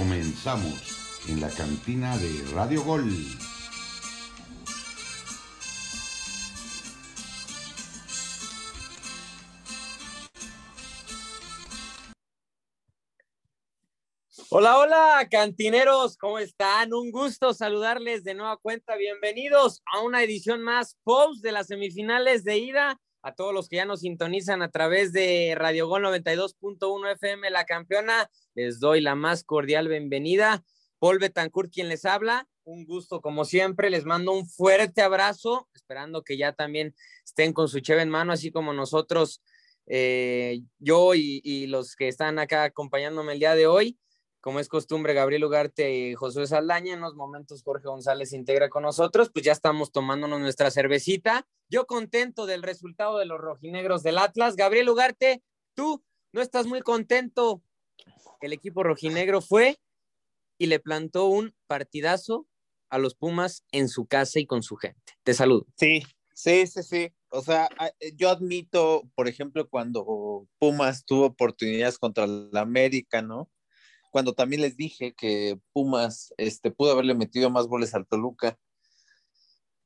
Comenzamos en la cantina de Radio Gol. Hola, hola, cantineros, ¿cómo están? Un gusto saludarles de nueva cuenta. Bienvenidos a una edición más post de las semifinales de ida. A todos los que ya nos sintonizan a través de Radio Gol 92.1 FM, la campeona, les doy la más cordial bienvenida. Paul Betancourt, quien les habla. Un gusto, como siempre. Les mando un fuerte abrazo, esperando que ya también estén con su cheve en mano, así como nosotros, eh, yo y, y los que están acá acompañándome el día de hoy como es costumbre, Gabriel Ugarte y Josué Saldaña. En los momentos Jorge González integra con nosotros, pues ya estamos tomándonos nuestra cervecita. Yo contento del resultado de los rojinegros del Atlas. Gabriel Ugarte, tú no estás muy contento. El equipo rojinegro fue y le plantó un partidazo a los Pumas en su casa y con su gente. Te saludo. Sí, sí, sí, sí. O sea, yo admito, por ejemplo, cuando Pumas tuvo oportunidades contra la América, ¿no? Cuando también les dije que Pumas este, pudo haberle metido más goles al Toluca.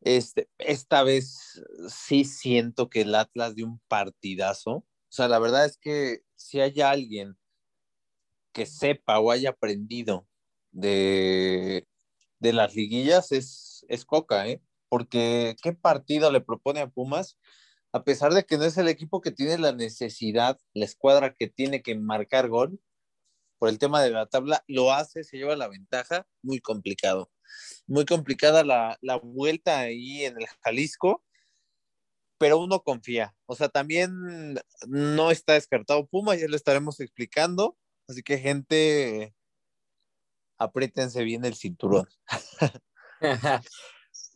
Este, esta vez sí siento que el Atlas dio un partidazo. O sea, la verdad es que si hay alguien que sepa o haya aprendido de, de las liguillas es, es Coca, ¿eh? Porque qué partido le propone a Pumas, a pesar de que no es el equipo que tiene la necesidad, la escuadra que tiene que marcar gol, por el tema de la tabla, lo hace, se lleva la ventaja, muy complicado. Muy complicada la, la vuelta ahí en el Jalisco, pero uno confía. O sea, también no está descartado Puma, ya lo estaremos explicando. Así que, gente, apriétense bien el cinturón.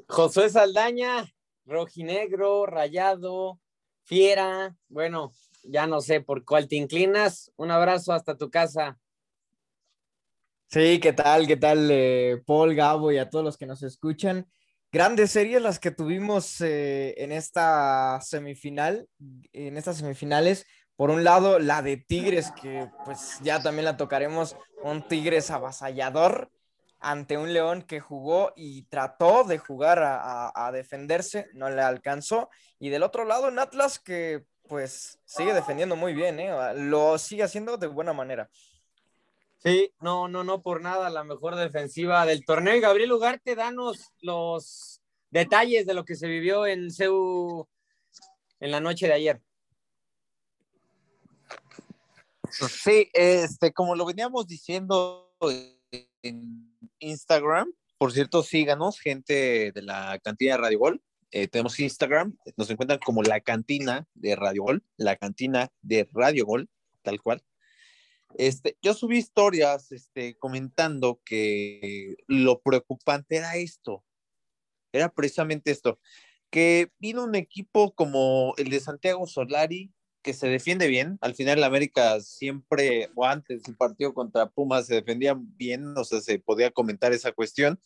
Josué Saldaña, rojinegro, rayado, fiera. Bueno, ya no sé por cuál te inclinas. Un abrazo hasta tu casa. Sí, ¿qué tal? ¿Qué tal, eh, Paul, Gabo y a todos los que nos escuchan? Grandes series las que tuvimos eh, en esta semifinal, en estas semifinales. Por un lado, la de Tigres, que pues ya también la tocaremos, un Tigres avasallador ante un León que jugó y trató de jugar a, defenderse, no le alcanzó. Y del otro lado, un Atlas que pues sigue defendiendo muy bien, ¿eh? lo sigue haciendo de buena manera. Sí, no, no, no por nada la mejor defensiva del torneo. Gabriel Ugarte, danos los detalles de lo que se vivió en CEU en la noche de ayer. Sí, este, como lo veníamos diciendo en Instagram, por cierto, síganos, gente de la cantina de Radio Gol. Eh, tenemos Instagram, nos encuentran como la cantina de Radio Gol, la cantina de Radio Gol, tal cual. Este, yo subí historias este, comentando que lo preocupante era esto, era precisamente esto, que vino un equipo como el de Santiago Solari, que se defiende bien, al final América siempre, o antes del partido contra Pumas, se defendía bien, o sea, se podía comentar esa cuestión.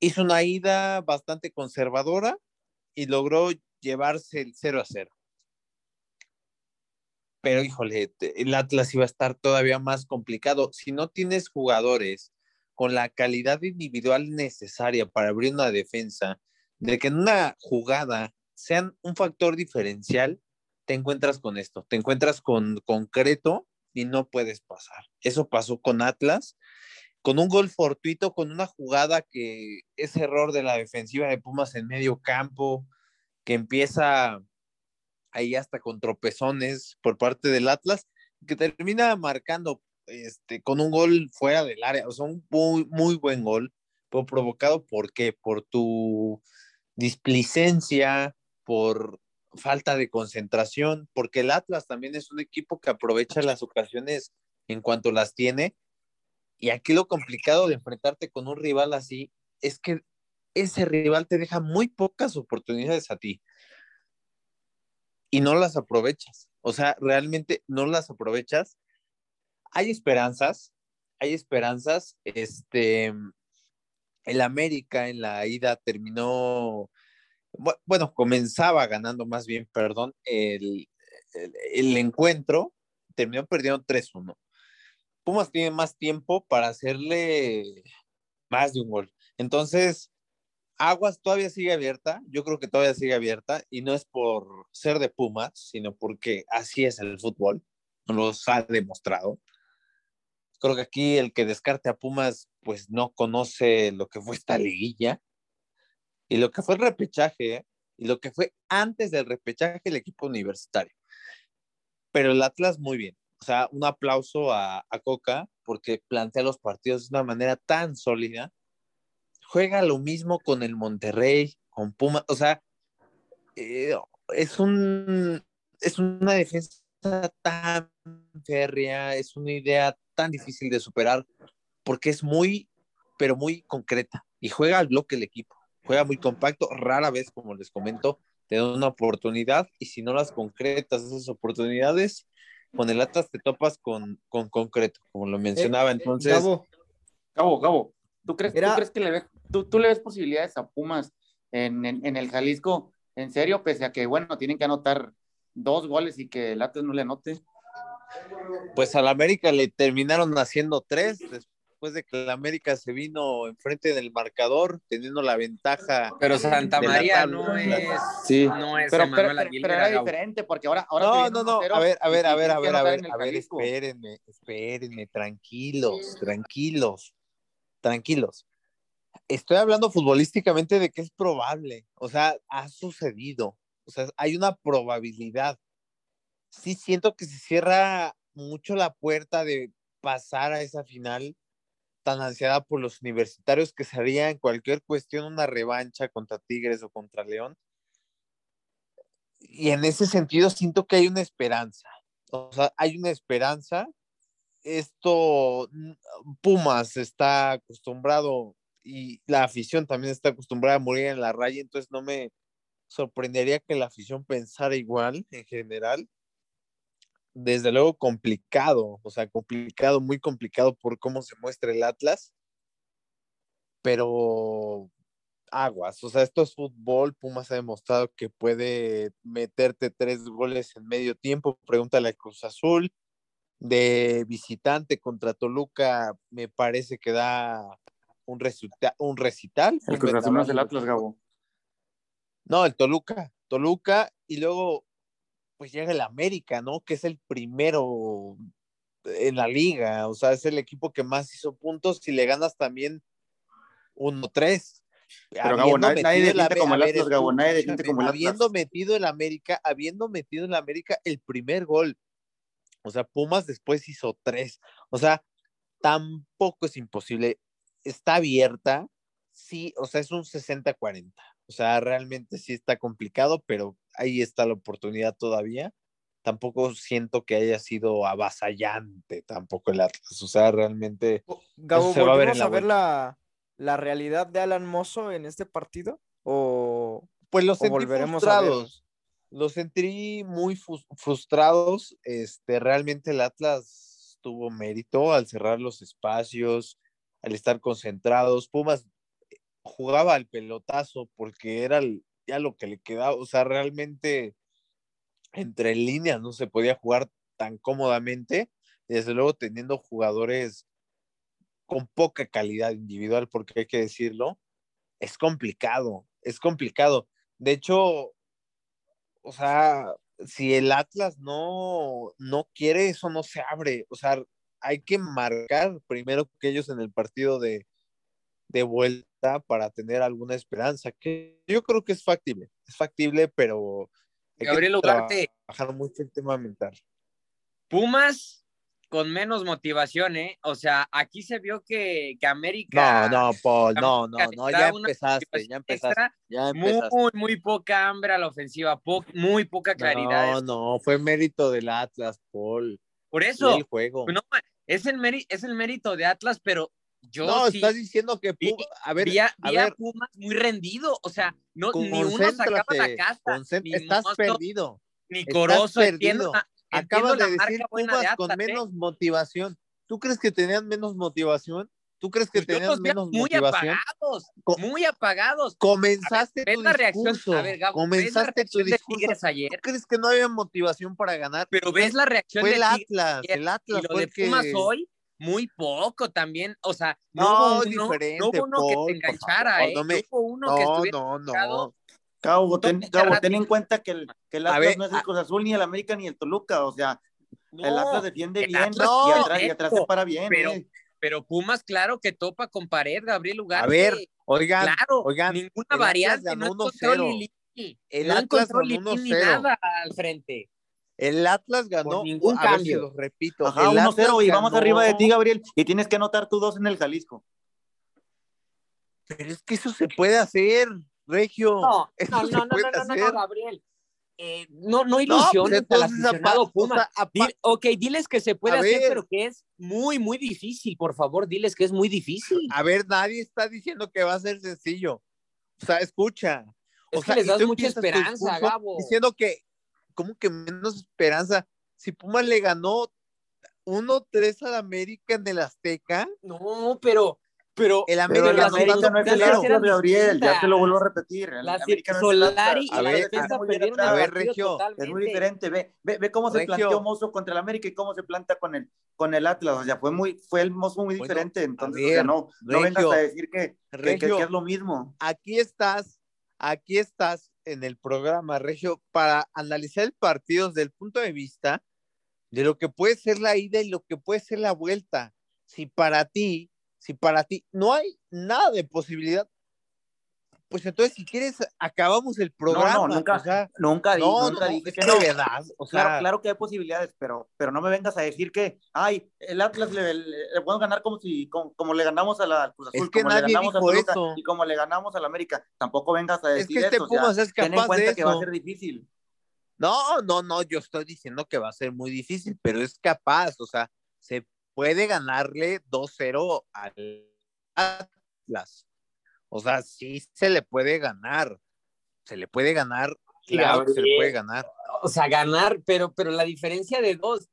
Hizo una ida bastante conservadora y logró llevarse el 0 a 0 pero híjole, el Atlas iba a estar todavía más complicado. Si no tienes jugadores con la calidad individual necesaria para abrir una defensa, de que en una jugada sean un factor diferencial, te encuentras con esto, te encuentras con concreto y no puedes pasar. Eso pasó con Atlas, con un gol fortuito, con una jugada que es error de la defensiva de Pumas en medio campo, que empieza ahí hasta con tropezones por parte del Atlas, que termina marcando este, con un gol fuera del área, o sea, un muy, muy buen gol, pero provocado por qué? Por tu displicencia, por falta de concentración, porque el Atlas también es un equipo que aprovecha las ocasiones en cuanto las tiene. Y aquí lo complicado de enfrentarte con un rival así es que ese rival te deja muy pocas oportunidades a ti y no las aprovechas. O sea, realmente no las aprovechas. Hay esperanzas, hay esperanzas. Este, el América en la ida terminó, bueno, comenzaba ganando más bien, perdón, el, el, encuentro, terminó perdiendo 3-1. Pumas tiene más tiempo para hacerle más de un gol. Entonces, Aguas todavía sigue abierta, yo creo que todavía sigue abierta y no es por ser de Pumas, sino porque así es el fútbol, nos ha demostrado. Creo que aquí el que descarte a Pumas, pues no conoce lo que fue esta liguilla y lo que fue el repechaje ¿eh? y lo que fue antes del repechaje el equipo universitario. Pero el Atlas muy bien, o sea, un aplauso a, a Coca porque plantea los partidos de una manera tan sólida juega lo mismo con el Monterrey, con Puma, o sea, eh, es un es una defensa tan férrea, es una idea tan difícil de superar, porque es muy, pero muy concreta, y juega al bloque el equipo, juega muy compacto, rara vez, como les comento, te da una oportunidad, y si no las concretas esas oportunidades, con el Atlas te topas con, con concreto, como lo mencionaba, eh, entonces... Gabo, Gabo, Gabo, ¿tú crees, ¿tú crees que le ve ¿Tú, le ves posibilidades a Pumas en, el Jalisco? ¿En serio? Pese a que, bueno, tienen que anotar dos goles y que el Atlas no le anote. Pues al América le terminaron haciendo tres después de que el América se vino enfrente del marcador, teniendo la ventaja. Pero Santa María no es. Sí, no es. Pero, era diferente porque ahora. ahora no, no, no. A ver, a ver, a ver, a ver, a ver, a ver, espérenme, espérenme, tranquilos, tranquilos, tranquilos estoy hablando futbolísticamente de que es probable, o sea, ha sucedido, o sea, hay una probabilidad. Sí siento que se cierra mucho la puerta de pasar a esa final tan ansiada por los universitarios que sería en cualquier cuestión una revancha contra Tigres o contra León. Y en ese sentido siento que hay una esperanza. O sea, hay una esperanza. Esto, Pumas está acostumbrado y la afición también está acostumbrada a morir en la raya, entonces no me sorprendería que la afición pensara igual en general. Desde luego complicado, o sea, complicado, muy complicado por cómo se muestra el Atlas, pero aguas, o sea, esto es fútbol, Pumas ha demostrado que puede meterte tres goles en medio tiempo, pregúntale a Cruz Azul, de visitante contra Toluca, me parece que da un, un recital. El Cruz Azul no es el Atlas, Gabo. No, el Toluca. Toluca y luego pues llega el América, ¿no? Que es el primero en la liga, o sea, es el equipo que más hizo puntos y le ganas también 1-3. Pero Gabo, nadie, nadie como el Atlas, Gabo, nadie como el Habiendo metido el América, habiendo metido el América el primer gol. O sea, Pumas después hizo tres. O sea, tampoco es imposible está abierta, sí, o sea, es un 60-40. O sea, realmente sí está complicado, pero ahí está la oportunidad todavía. Tampoco siento que haya sido avasallante tampoco el Atlas. O sea, realmente. Gabo, se va a ver, a ver la, la, realidad de Alan Mozo en este partido? ¿O, pues los sentí frustrados. Los sentí muy frustrados. Este, realmente el Atlas tuvo mérito al cerrar los espacios, al estar concentrados. Pumas eh, jugaba al pelotazo porque era ya lo que le quedaba, o sea, realmente entre líneas no se podía jugar tan cómodamente, desde luego teniendo jugadores con poca calidad individual, porque hay que decirlo, es complicado, es complicado. De hecho, o sea, si el Atlas no, no quiere, eso no se abre. O sea, hay que marcar primero que ellos en el partido de, vuelta para tener alguna esperanza, que yo creo que es factible, es factible, pero hay Gabriel que trabajar mucho el tema mental. Pumas con menos motivación, ¿eh? O sea, aquí se vio que, América... No, no, Paul, no, no, no, ya empezaste, ya empezaste, ya Muy, muy poca hambre a la ofensiva, muy poca claridad. No, no, fue mérito del Atlas, Paul. Por eso, el juego. No, es el, es el mérito de Atlas, pero yo no, estás diciendo que a ver, a, Pumas muy rendido, o sea, no, ni uno sacaba la casa. Estás perdido. Ni Corozo, perdido. Acabas de decir Pumas con ¿eh? menos motivación. ¿Tú crees que tenían menos motivación? ¿Tú crees que pues tenían menos muy motivación? Apagados, muy apagados. Comenzaste tu la discurso. A ver, Gabo, comenzaste tu discurso. Ayer? ¿Tú crees que no había motivación para ganar? Pero ves la reacción fue el Atlas, el Atlas y lo de Pumas hoy muy poco también, o sea, no, no, no hubo uno, diferente, no hubo uno Paul, que te enganchara, favor, ¿eh? no me- hubo uno que No, estuviera no, enfocado. no. Cabo, ten, en cuenta que el, que el A Atlas ver, no es el a- Cruz Azul, ni el América, ni el Toluca. O sea, el Atlas defiende el bien Atlas y, no, atrás, y atrás se para bien. pero- eh. pero Pumas, claro que topa con pared, Gabriel Ugarte. A ver, oigan, claro, oigan, ninguna variante, no ganó encontró 1-0. Lilini, El no Atlas ganó 1-0. nada al frente. El Atlas ganó, ver, cambio. repito. Ajá, el 1-0 y vamos arriba de ti, Gabriel. Y tienes que anotar tú dos en el Jalisco. Pero es que eso se puede hacer, Regio. No, no, no, no, puede no, no, no. Gabriel. Eh, no, no No, ilusiones pues al Puma. Dile- ok, diles que se puede A hacer, ver. pero que es muy, muy difícil. Por favor, diles que es muy difícil. A ver, nadie está diciendo que va a ser sencillo. O sea, escucha. Es O que sea, les das mucha esperanza, Gabo. Diciendo que, ¿cómo que menos esperanza? Si Pumas le ganó 1-3 al América en el Azteca, No, pero, pero, el Pero América el las no América no es el Atlas, eran Gabriel. Ya te lo vuelvo a repetir. El la América no es el. Solari y A la ver, defensa perdieron atrás. el A ver, Regio, totalmente. Es muy diferente. Ve, ve, ve cómo se Regio. planteó Mozo contra el América y cómo se planta con el, con el Atlas. O sea, fue muy, fue el Mozo muy Bueno, diferente. Entonces, a o sea, ver, no, no vengas Regio, a decir que, que- que- Regio, que es lo mismo. aquí estás, aquí estás en el programa, Regio, para analizar el partido desde el punto de vista de lo que puede ser la ida y lo que puede ser la vuelta. Si para ti, si para ti no hay nada de posibilidad, pues entonces si quieres acabamos el programa. nunca- o sea, Nunca, di- no, nunca no, dije es que no. de verdad, o sea, Claro, claro que hay posibilidades, pero, pero no me vengas a decir que, ay, el Atlas le, le- le podemos ganar como si, como, como le ganamos a la Cruz Es Azul, que como nadie le ganamos a dijo Toluca eso. y como le ganamos al América. Tampoco vengas a es decir que este eso. o sea, es ten en cuenta de que va a ser difícil. No, no, no, yo estoy diciendo que va a ser muy difícil, pero es capaz, o sea, se puede ganarle 2-0 al Atlas. O sea, sí se le puede ganar. Se le puede ganar, Sí, claro que se le puede ganar. O sea, ganar, pero, pero la diferencia de dos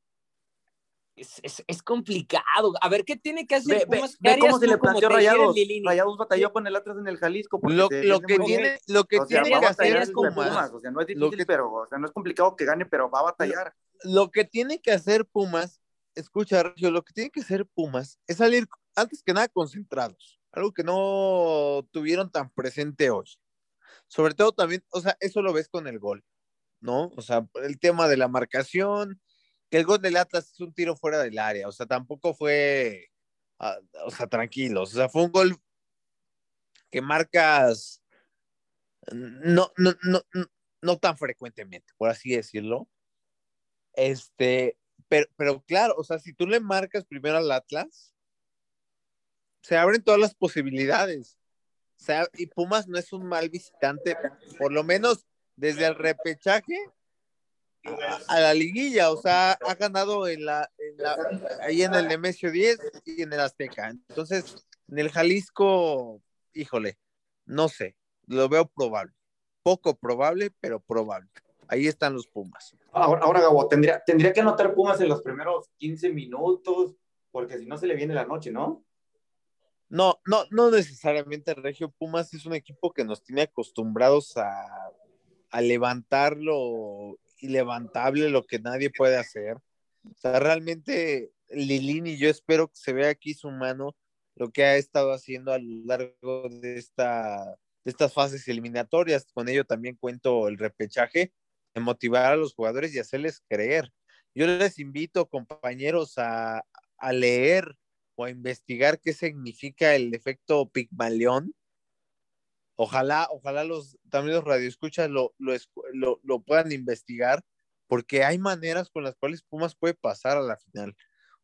es, es, es complicado. A ver, ¿qué tiene que hacer Ve, ve- Pumas? ¿Qué ve cómo se le planteó Rayados. Rayados batalló con el Atlas en el Jalisco. porque Lo, se lo que tiene, lo que O sea, tiene va que a batallar hacer el de Pumas, Pumas. O sea, no es lo difícil, que- pero o sea, no es complicado que gane, pero va a batallar. lo que tiene que hacer Pumas, escucha, Regio, lo que tiene que hacer Pumas es salir antes que nada concentrados, algo que no tuvieron tan presente hoy. Sobre todo también, o sea, eso lo ves con el gol, ¿no? O sea, el tema de la marcación, que el gol del Atlas es un tiro fuera del área, o sea, tampoco fue, ah, o sea, tranquilos, o sea, fue un gol que marcas no, no, no, no, no tan frecuentemente, por así decirlo. Este, pero, pero claro, o sea, si tú le marcas primero al Atlas, se abren todas las posibilidades. O sea, y Pumas no es un mal visitante, por lo menos desde el repechaje a, la liguilla, o sea, ha ganado en la, en la- ahí en el Nemesio 10 y en el Azteca. Entonces, en el Jalisco, híjole, no sé, lo veo probable. Poco probable, pero probable. Ahí están los Pumas. Ahora, ahora Gabo, tendría, tendría que anotar Pumas en los primeros 15 minutos, porque si no se le viene la noche, ¿no? No, no, no necesariamente Regio Pumas es un equipo que nos tiene acostumbrados a, a levantarlo y levantable lo que nadie puede hacer. O sea, realmente Lilini, yo espero que se vea aquí su mano, lo que ha estado haciendo a lo largo de, esta, de estas fases eliminatorias. Con ello también cuento el repechaje, de motivar a los jugadores y hacerles creer. Yo les invito, compañeros, a, a leer o a investigar qué significa el efecto Pigmalión. Ojalá, ojalá los, también los radioescuchas lo, lo, lo, lo puedan investigar, porque hay maneras con las cuales Pumas puede pasar a la final.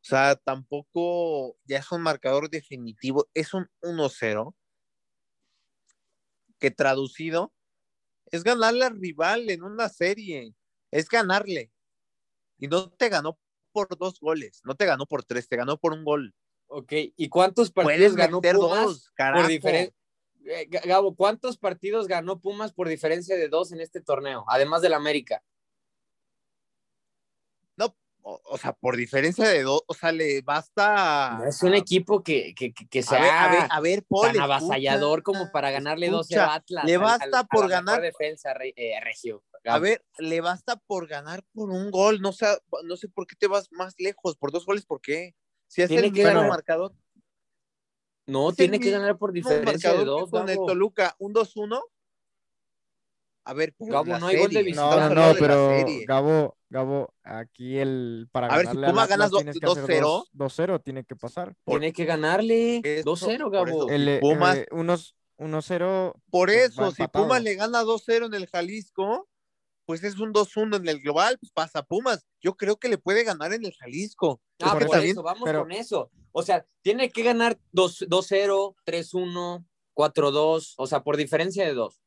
O sea, tampoco ya es un marcador definitivo, es un 1-0 que traducido es ganarle al rival en una serie, es ganarle. Y no te ganó por dos goles, no te ganó por tres, te ganó por un gol. Ok, ¿y cuántos partidos ganó Pumas dos, por diferencia? Gabo, ¿cuántos partidos ganó Pumas por diferencia de dos en este torneo, además del América? O, o sea, por diferencia de dos, o sea, le basta. No es un equipo que, que, que, que A ver, a ver, a ver, Paul, tan avasallador escucha, como para ganarle 2-0 escucha, a Atlas. Le basta al- por ganar. defensa, eh, Regio. A ver, le basta por ganar por un gol. No sé, no sé por qué te vas más lejos. Por dos goles, ¿por qué? Si es Tiene el que mismo ganar. marcador. No, tiene que ganar por diferencia de dos. con el. Toluca, un 2-1. A ver, Gabo, la no hay gol de serie, visita. No, no, no, de la pero serie. Gabo, Gabo, aquí el para A ver, si Puma ganas do- tienes que hacer 2-0. dos- 2-0, tiene que pasar. Tiene que ganarle. Eso, 2-0, por Gabo. El, eh, Pumas- eh, unos 1-0, Por eso, si. Pumas le gana 2-0 en el Jalisco, pues es un 2-1 en el global, pues pasa Pumas. Yo creo que le puede ganar en el Jalisco. Ah, por también eso, vamos pero- con eso. O sea, tiene que ganar 2 2-0, 3-1, 4-2, o sea, por diferencia de dos.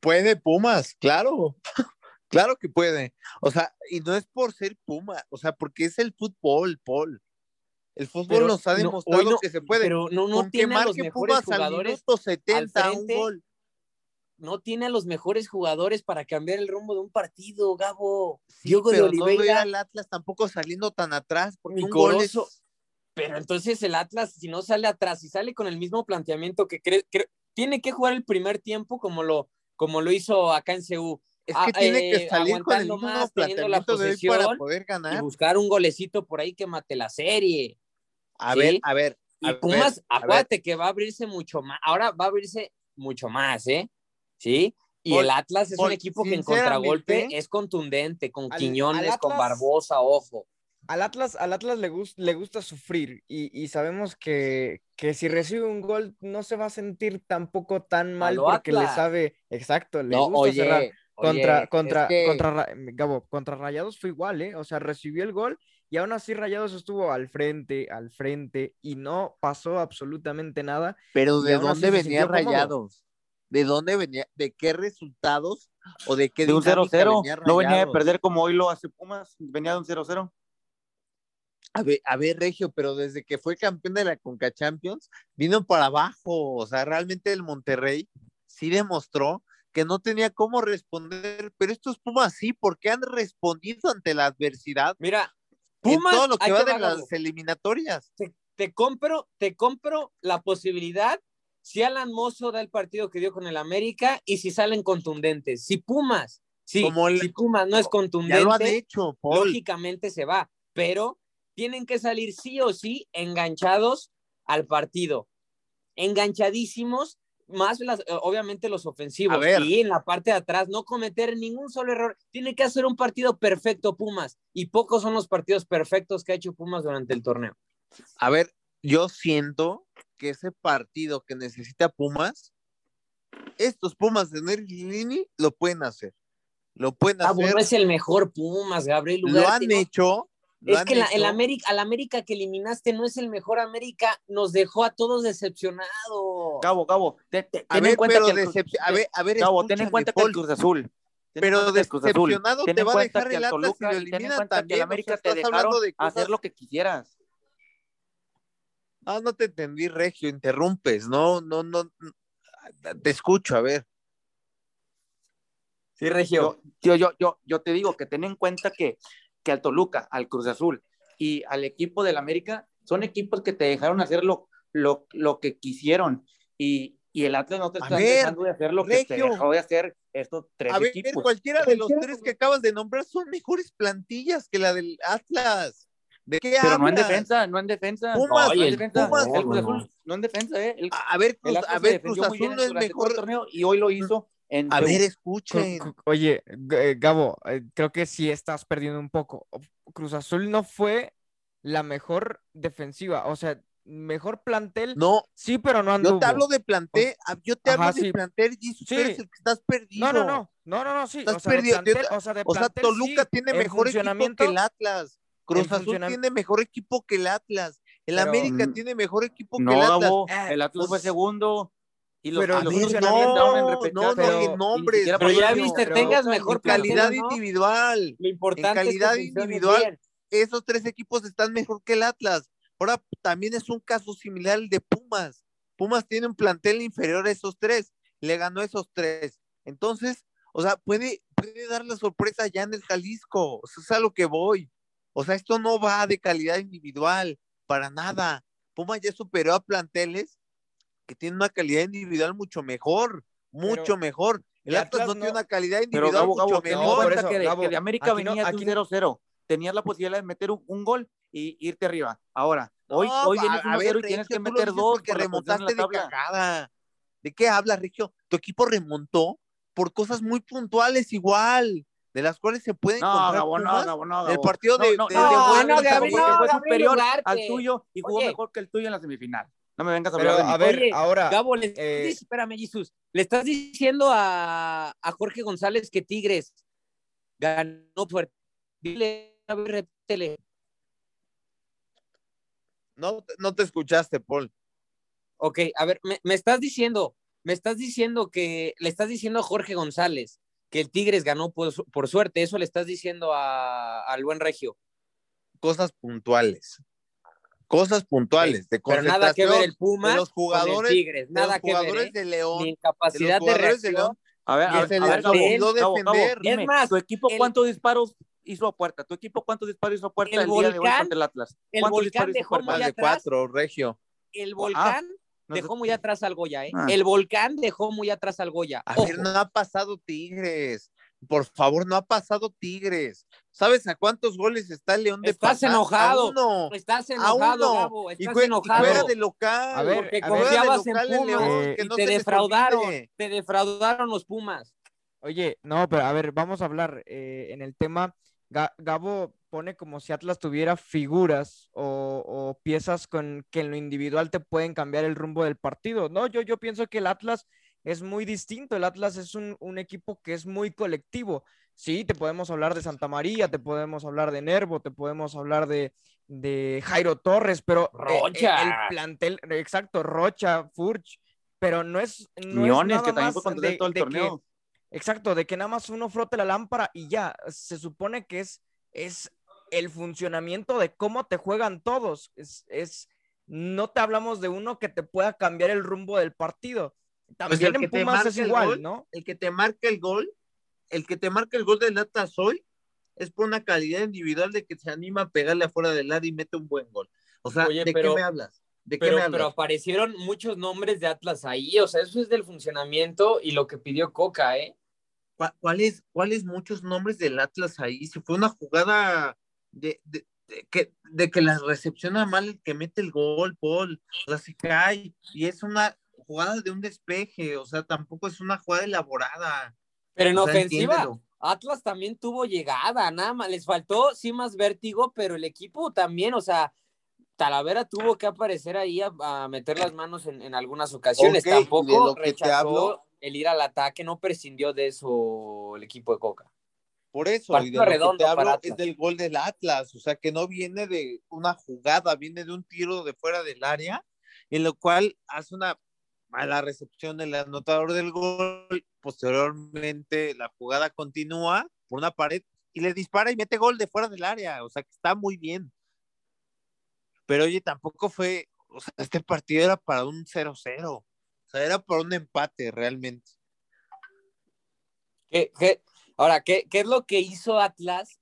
Puede Pumas, claro. claro que puede. O sea, y no es por ser Puma, o sea, porque es el fútbol, Paul. El fútbol Pero nos ha demostrado no- que se puede. Pero no, no tiene a los mejores Pumas al jugadores, minuto 70 un frente. gol. no tiene a los mejores jugadores para cambiar el rumbo de un partido, Gabo. Sí, Diogo de pero no veo Oliveira, al Atlas tampoco saliendo tan atrás, porque un gol es- pero entonces el Atlas, si no sale atrás y sale con el mismo planteamiento que cree, cree- tiene que jugar el primer tiempo como lo, como lo hizo acá en CU. Es Ah, que tiene eh, que salir con el mismo más, teniendo la de para posesión poder y ganar. buscar un golecito por ahí que mate la serie. A ¿sí? ver, a ver. Y ver, Pumas, a ver. acuérdate que va a abrirse mucho más. Ahora va a abrirse mucho más, ¿eh? ¿Sí? Y el Atlas es un equipo que en contragolpe es contundente, con Al- Quiñones, al con Barbosa, ojo. Al Atlas, al Atlas le, le gusta sufrir y, y sabemos que, que si recibe un gol no se va a sentir tampoco tan mal porque le sabe, exacto, le No, gusta cerrar. oye, Contra, oye, contra, es que- contra, Ra- Gabo, contra Rayados fue igual, ¿eh? O sea, recibió el gol y aún así Rayados estuvo al frente, al frente y no pasó absolutamente nada. Pero ¿de dónde venía cómodo. Rayados? ¿De dónde venía? ¿De qué resultados? ¿O de qué De un dinámica 0-0. venía No venía de perder como hoy lo hace Pumas. Venía de un 0-0. A ver, a ver, Regio, pero desde que fue campeón de la Conca Champions, vino para abajo. O sea, realmente el Monterrey sí demostró que no tenía cómo responder, pero estos Pumas sí, porque han respondido ante la adversidad Mira, en Pumas, todo lo que va de las eliminatorias. te, te compro, te compro la posibilidad si Alan Mozo da el partido que dio con el América y si salen contundentes. Si Pumas, sí, Como el- si Pumas no es Ya contundente, lo han hecho, Paul. lógicamente se va, pero tienen que salir sí o sí enganchados al partido, enganchadísimos, más las, eh, obviamente los ofensivos y en la parte de atrás no cometer ningún solo error. Tiene que hacer un partido perfecto Pumas y pocos son los partidos perfectos que ha hecho Pumas durante el torneo. A ver, yo siento que ese partido que necesita Pumas, estos Pumas de Nerlini lo pueden hacer. Lo pueden Ah, hacer. bueno, es el mejor Pumas, Gabriel lo han hecho. Es que la- el. América, al América que eliminaste no es el mejor América, nos dejó a todos decepcionados. Gabo, Gabo, te- te- A ten ver, en cuenta pero que el a ver, a ver, Gabo, ten en cuenta que el Paul. Cruz Azul. Pero decepcionado te va a dejar el Atlas si lo eliminan cuenta que también, el o América sea, te estás dejaron hablando de cosas- hacer lo que quisieras. Ah, no te entendí, Regio, interrumpes, no, no, no, te escucho, a ver. Sí, Regio. Yo, yo, yo te digo que ten en cuenta que, que al Toluca, al Cruz Azul y al equipo del América son equipos que te dejaron hacer lo, lo, lo que quisieron y, y el Atlas no te está ver, dejando de hacer lo que te Regio. dejó de hacer estos tres A ver, equipos. cualquiera de los tres que acabas de nombrar son mejores plantillas que la del Atlas. ¿De qué Pero no en defensa, no en defensa. Pumas, no en defensa. Pumas- el Cruz Azul no. no en defensa, ¿eh? El, A ver, Cruz, el Atlas a ver, Cruz Azul no es mejor. torneo y hoy lo hizo en A ver, Cu- escuchen. cu- Oye, Gabo, eh, creo que sí estás perdiendo un poco. Cruz Azul no fue la mejor defensiva, o sea, mejor plantel, No, sí, pero no yo anduvo. te hablo de plantel, ah, yo te Ajá, hablo de plantel y Sí. eres el que estás perdido. No, no, no, no, no, no, sí, Estás o sea, perdido. Yo plantel, o sea, de O sea, Toluca sí, tiene en mejor equipo que el Atlas. Cruz Azul tiene mejor equipo que el Atlas. El Pero- América tiene mejor equipo que el Atlas. Gabo, Eh, el Atlas fue pues- segundo. Y los, Pero a ver, no, no, no, pero- ni nombres, siquiera Pero ya viste, pero- tengas en mejor calidad ¿no? individual. Lo importante En calidad es que funcione individual. bien. Esos tres equipos están mejor que el Atlas. Ahora también es un caso similar al de Pumas. Pumas tiene un plantel inferior a esos tres. Le ganó a esos tres. Entonces, o sea, puede, puede dar la sorpresa ya en el Jalisco. O sea, es a lo que voy. O sea, esto no va de calidad individual, para nada. Pumas ya superó a planteles que tienen una calidad individual mucho mejor, mucho Pero- mejor. El Atlas, Atlas no, no- tiene una calidad Pero individual Gabo, mucho Gabo, no, mejor. eso, que de, Gabo, que de América aquí no- venía de aquí un no- 0-0. tenías la posibilidad de meter un, gol y irte arriba. Ahora, hoy, hoy vienes 1-0 y tienes que meter dos porque remontaste de cagada. ¿De qué hablas, Regio? Tu equipo remontó por cosas muy puntuales igual de las cuales se pueden no, Gabo, no, Gabo, no, El partido de, no, de, no, no, fue superior al tuyo y jugó mejor que el tuyo en la semifinal. No me vengas a hablar de A ver, ahora. Gabo, le, eh... espérame, Jesús. Le estás diciendo a, a Jorge González que Tigres ganó fuerte. Dile, a ver, repítele. No, no te escuchaste, Paul. Ok, a ver, me, me estás diciendo, me estás diciendo que le estás diciendo a Jorge González que el Tigres ganó por, suerte. Eso le estás diciendo al buen Regio. Cosas puntuales. Cosas puntuales. De Pero nada que ver el Puma de los jugadores, Tigres. Nada que ver. ¿eh? de León. Ni incapacidad de, reacción. A ver, a ver, a ver defender. es más, ¿tu equipo cuántos disparos hizo a puerta? ¿Tu equipo cuántos disparos hizo a puerta el, día de hoy contra el Atlas? ¿Cuántos disparos hizo a puerta? Más de cuatro, Regio. El ah, Volcán dejó muy atrás al Goya, ¿eh? Ah. El volcán dejó muy atrás al Goya. A ver, no ha pasado Tigres. Por favor, no ha pasado Tigres. ¿Sabes a cuántos goles está el León de Estás enojado. Estás enojado, Gabo. Estás enojado. Fuera de local. A ver, porque confiabas en Pumas y te defraudaron. Te defraudaron los Pumas. Oye, no, pero a ver, vamos a hablar eh, en el tema. Gabo pone como si Atlas tuviera figuras o, piezas con que en lo individual te pueden cambiar el rumbo del partido. No, yo, yo pienso que el Atlas es muy distinto. El Atlas es un, equipo que es muy colectivo. Sí, te podemos hablar de Santa María, te podemos hablar de Nervo, te podemos hablar de, Jairo Torres, pero eh, Rocha. el, plantel, exacto, Rocha, Furch, pero no es, no que también fue todo el torneo. Exacto, de que nada más uno frote la lámpara y ya, se supone que es, es el funcionamiento de cómo te juegan todos. Es, no te hablamos de uno que te pueda cambiar el rumbo del partido. Pues También el en Pumas es igual, ¿no? El que te marca el gol, el que te marca el gol del Atlas hoy es por una calidad individual de que se anima a pegarle afuera del lado y mete un buen gol. O sea, ¿de qué me hablas? ¿De pero, qué me hablas? pero aparecieron muchos nombres de Atlas ahí, o sea, eso es del funcionamiento y lo que pidió Coca, ¿eh? ¿Cuáles cuáles muchos nombres del Atlas ahí? Si fue una jugada de, de, que, de que la recepciona mal el que mete el gol, Paul, la se cae, y es una jugada de un despeje, o sea, tampoco es una jugada elaborada. Pero en ofensiva, Atlas también tuvo llegada, nada más, les faltó sí más vértigo, pero el equipo también, o sea, Talavera tuvo que aparecer ahí a, meter las manos en, algunas ocasiones, tampoco rechazó el ir al ataque, no prescindió de eso el equipo de Coca. Por eso, y de lo que te hablo es del gol del Atlas, o sea, que no viene de una jugada, viene de un tiro de fuera del área, en lo cual hace una mala recepción del anotador del gol, posteriormente la jugada continúa por una pared y le dispara y mete gol de fuera del área, o sea, que está muy bien. Pero oye, tampoco fue, o sea, este partido era para un 0-0, o sea, era para un empate realmente. ¿Qué, qué, Ahora, ¿qué, es lo que hizo Atlas?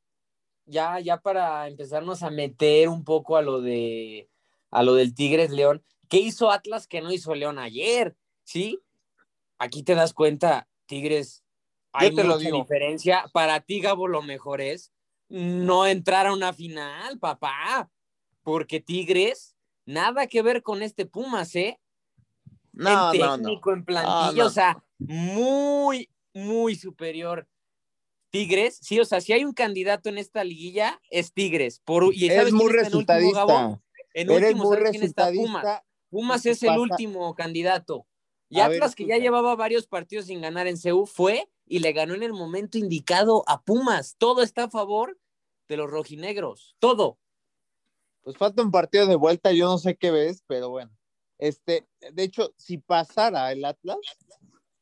Ya, ya para empezarnos a meter un poco a lo de a lo del Tigres León. ¿Qué hizo Atlas que no hizo León ayer? ¿Sí? Aquí te das cuenta, Tigres, hay te mucha diferencia. Para ti, Gabo, lo mejor es no entrar a una final, papá. Porque Tigres, nada que ver con este Pumas, ¿eh? No, en técnico, en plantilla, o sea, muy, muy superior Tigres, sí, o sea, si hay un candidato en esta liguilla, es Tigres. Por, y es muy resultadista. En último, muy. Pumas es el último candidato. Y Atlas, que ya llevaba varios partidos sin ganar en CEU, fue y le ganó en el momento indicado a Pumas. Todo está a favor de los rojinegros. Todo. Pues falta un partido de vuelta, yo no sé qué ves, pero bueno. Este, de hecho, si pasara el Atlas,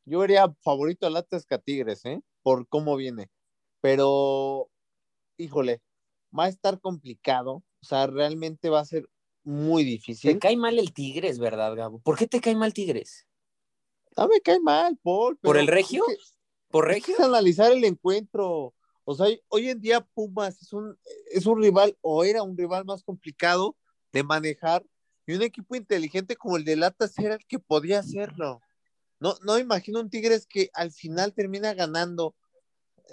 yo haría favorito al Atlas que a Tigres, ¿eh? Por cómo viene pero, híjole, va a estar complicado, o sea, realmente va a ser muy difícil. Te cae mal el Tigres, ¿verdad, Gabo? ¿Por qué te cae mal Tigres? No me cae mal, Paul. ¿Por el regio? ¿Por regio? Es analizar el encuentro. O sea, hoy en día Pumas es un, es un rival, o era un rival más complicado de manejar, y un equipo inteligente como el de Latas era el que podía hacerlo. No, no imagino un Tigres que al final termina ganando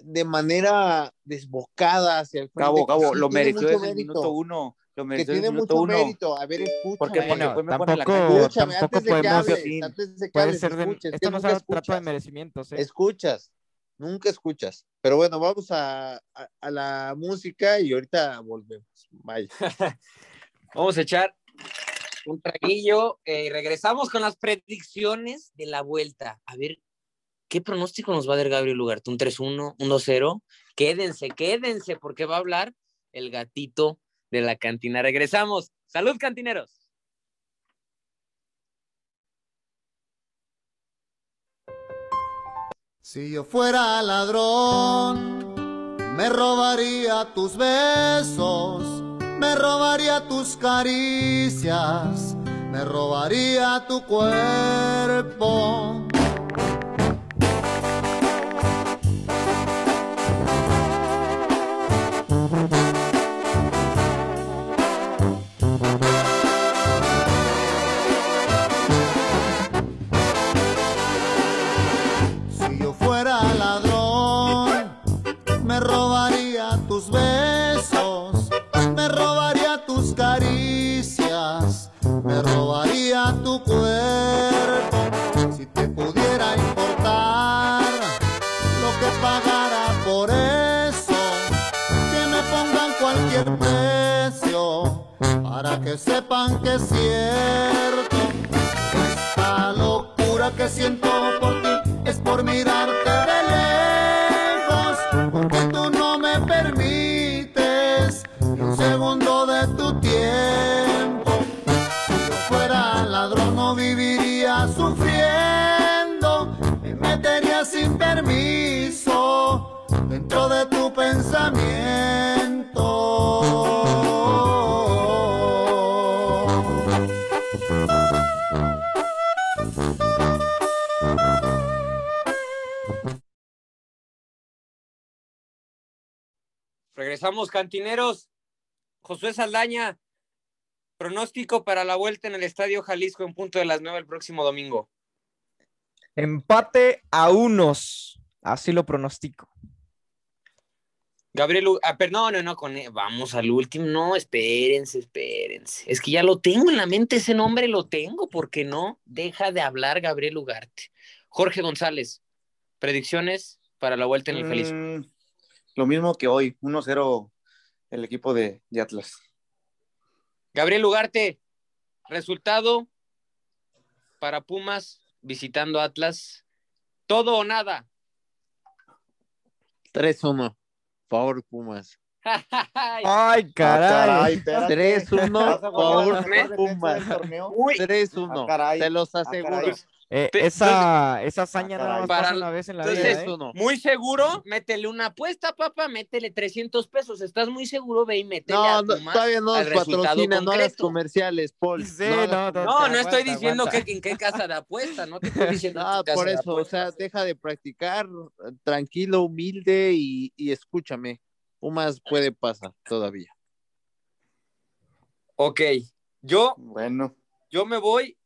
de manera desbocada hacia el frente. Cabo, Cabo, lo mereció desde el minuto uno. Lo que tiene mucho mérito. A ver, escúchame. Porque, bueno, me tampoco, pone la escúchame, tampoco antes de que podemos hables, antes de que Puede hables, ser de, escuches, esto que no nunca se trata de merecimientos, ¿eh? Escuchas, nunca escuchas. Pero bueno, vamos a, a, a la música y ahorita volvemos. Vaya. Vamos a echar un traguillo eh, y regresamos con las predicciones de la vuelta. A ver, ¿qué pronóstico nos va a dar Gabriel Ugarte? ¿Un 3-1? ¿Un 2-0? Quédense, quédense, porque va a hablar el gatito de la cantina. Regresamos. ¡Salud, cantineros! Si yo fuera ladrón, me robaría tus besos, me robaría tus caricias, me robaría tu cuerpo. Pagara por eso, que me pongan cualquier precio para que sepan que es cierto. Esta locura que siento por ti es por mirarte de lejos, Regresamos, cantineros. Josué Saldaña, pronóstico para la vuelta en el Estadio Jalisco en punto de las 9 el próximo domingo. Empate a unos. Así lo pronostico. Gabriel, ah, pero no, no, no, con, vamos al último. No, espérense, espérense. Es que ya lo tengo en la mente, ese nombre lo tengo, porque no deja de hablar Gabriel Ugarte. Jorge González, predicciones para la vuelta en el Jalisco. Mm, lo mismo que hoy, 1-0 el equipo de, de Atlas. Gabriel Ugarte, resultado para Pumas visitando Atlas. Todo o nada. 3-1. Favor, Pumas. Ay, Ay, caray. espérate. 3-1. ¿Vas a jugar Favor, Pumas. del torneo? Uy, 3-1. Ah. Te los Ah, aseguro. Eh, Pe- esa, esa hazaña Ah, nada más pasa Para- una vez en la entonces, vida, ¿eh? 3-1. muy seguro, métele una apuesta, papá, métele 300 pesos. ¿Estás muy seguro? Ve y métele No, a no, Pumas todavía no patrocinan, no hagas comerciales, Paul. Sí, No, no, no. No, no estoy aguanta, diciendo aguanta. que en qué casa de apuesta, no te estoy diciendo No, por de eso, o sea, deja de practicar, tranquilo, humilde y, y escúchame. Pumas puede pasar todavía. Ok, yo, Bueno, yo me voy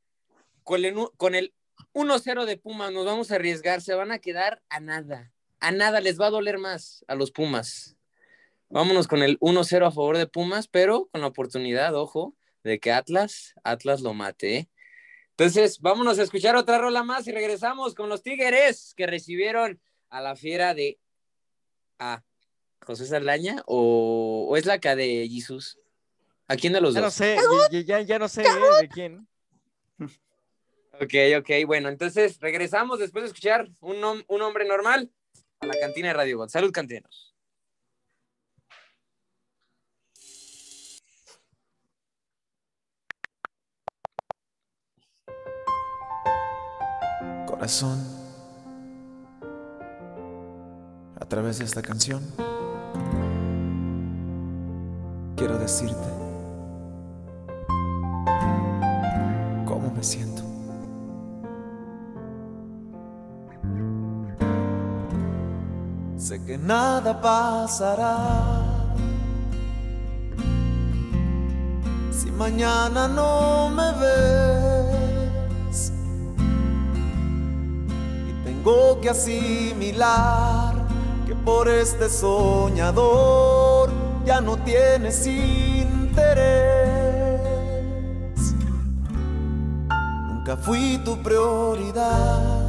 con el, con el 1-0 de Pumas, nos vamos a arriesgar, se van a quedar a nada, a nada, les va a doler más a los Pumas. Vámonos con el 1-0 a favor de Pumas, pero con la oportunidad, ojo, de que Atlas, Atlas lo mate. ¿eh? Entonces, vámonos a escuchar otra rola más y regresamos con los Tigres que recibieron a la fiera de a José Saldaña o, o es la que de Jesus. ¿A quién de los Ya no dos? sé, ya, ya, ya no sé ¿eh? de quién. Ok, ok, bueno, entonces regresamos después de escuchar un, un hombre normal a la cantina de Radio God. Salud, cantineros. Corazón, a través de esta canción, quiero decirte cómo me siento. Sé que nada pasará si mañana no me ves y tengo que asimilar que por este soñador ya no tienes interés. Nunca fui tu prioridad,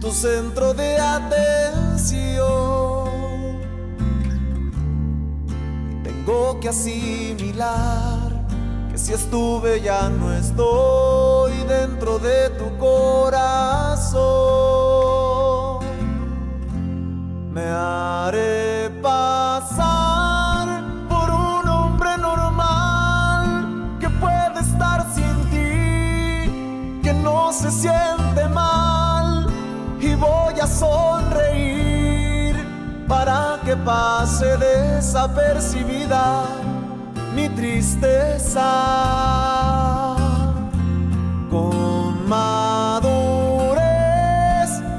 tu centro de atención. Tengo que asimilar que si estuve ya no estoy dentro de tu corazón. Me haré pasar por un hombre normal que puede estar sin ti, que no se siente sonreír para que pase desapercibida mi tristeza. Con madurez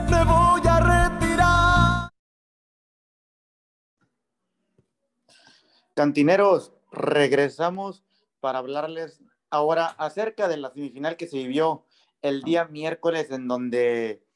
me voy a retirar. Cantineros, regresamos para hablarles ahora acerca de la semifinal que se vivió el día miércoles en donde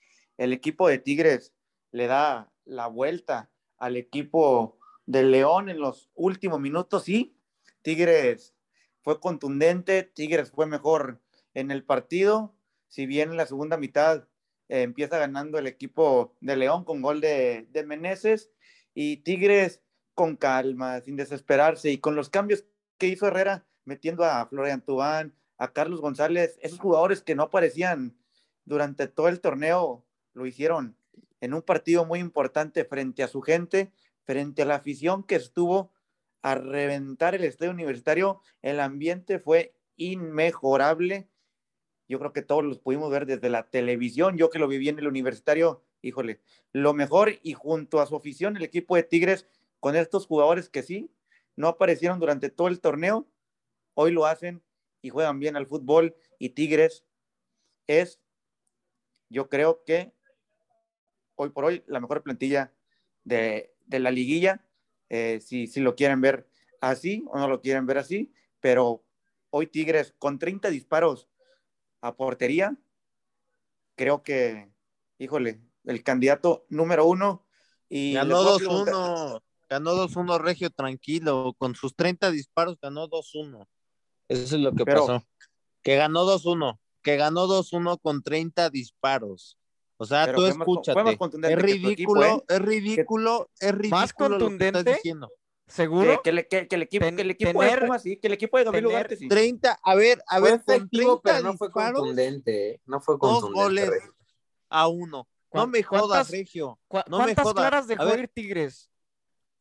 el equipo de Tigres le da la vuelta al equipo de León en los últimos minutos y Tigres fue contundente, Tigres fue mejor en el partido, si bien en la segunda mitad eh, empieza ganando el equipo de León con gol de, de Meneses y Tigres con calma, sin desesperarse y con los cambios que hizo Herrera, metiendo a Florian Tubán, a Carlos González, esos jugadores que no aparecían durante todo el torneo, lo hicieron en un partido muy importante frente a su gente, frente a la afición que estuvo a reventar el estadio universitario. El ambiente fue inmejorable. Yo creo que todos los pudimos ver desde la televisión. Yo que lo viví en el universitario, híjole, lo mejor y junto a su afición, el equipo de Tigres, con estos jugadores que sí, no aparecieron durante todo el torneo, hoy lo hacen y juegan bien al fútbol. Y Tigres es, yo creo que hoy por hoy, la mejor plantilla de, de la liguilla eh, si, si lo quieren ver así o no lo quieren ver así, pero hoy Tigres con 30 disparos a portería, creo que, híjole, el candidato número uno. Y ganó 2-1, ganó 2-1 Regio tranquilo, con sus 30 disparos ganó 2-1. Eso es lo que pero, pasó. Que ganó 2-1, que ganó 2-1 con 30 disparos. O sea, Pero tú fue más- escúchate. fue más contundente es que tu equipo, ridículo, ¿eh? es ridículo, es ridículo. ¿Más lo que estás contundente? diciendo. ¿Seguro? Que, que le- que- que el equipo, Ten- que el equipo tener- de Pumas sí, que el equipo de Gabriel tener Ugarte sí. 30, a ver, a Fue ver, con efectivo, 30 pero no fue disparos contundente. ¿eh? No fue dos contundente. goles Regio. a uno. No ¿Cuán- me jodas, cuántas- Regio. ¿Cu- no me ¿Cuántas jodas. claras A dejó ver. ir Tigres?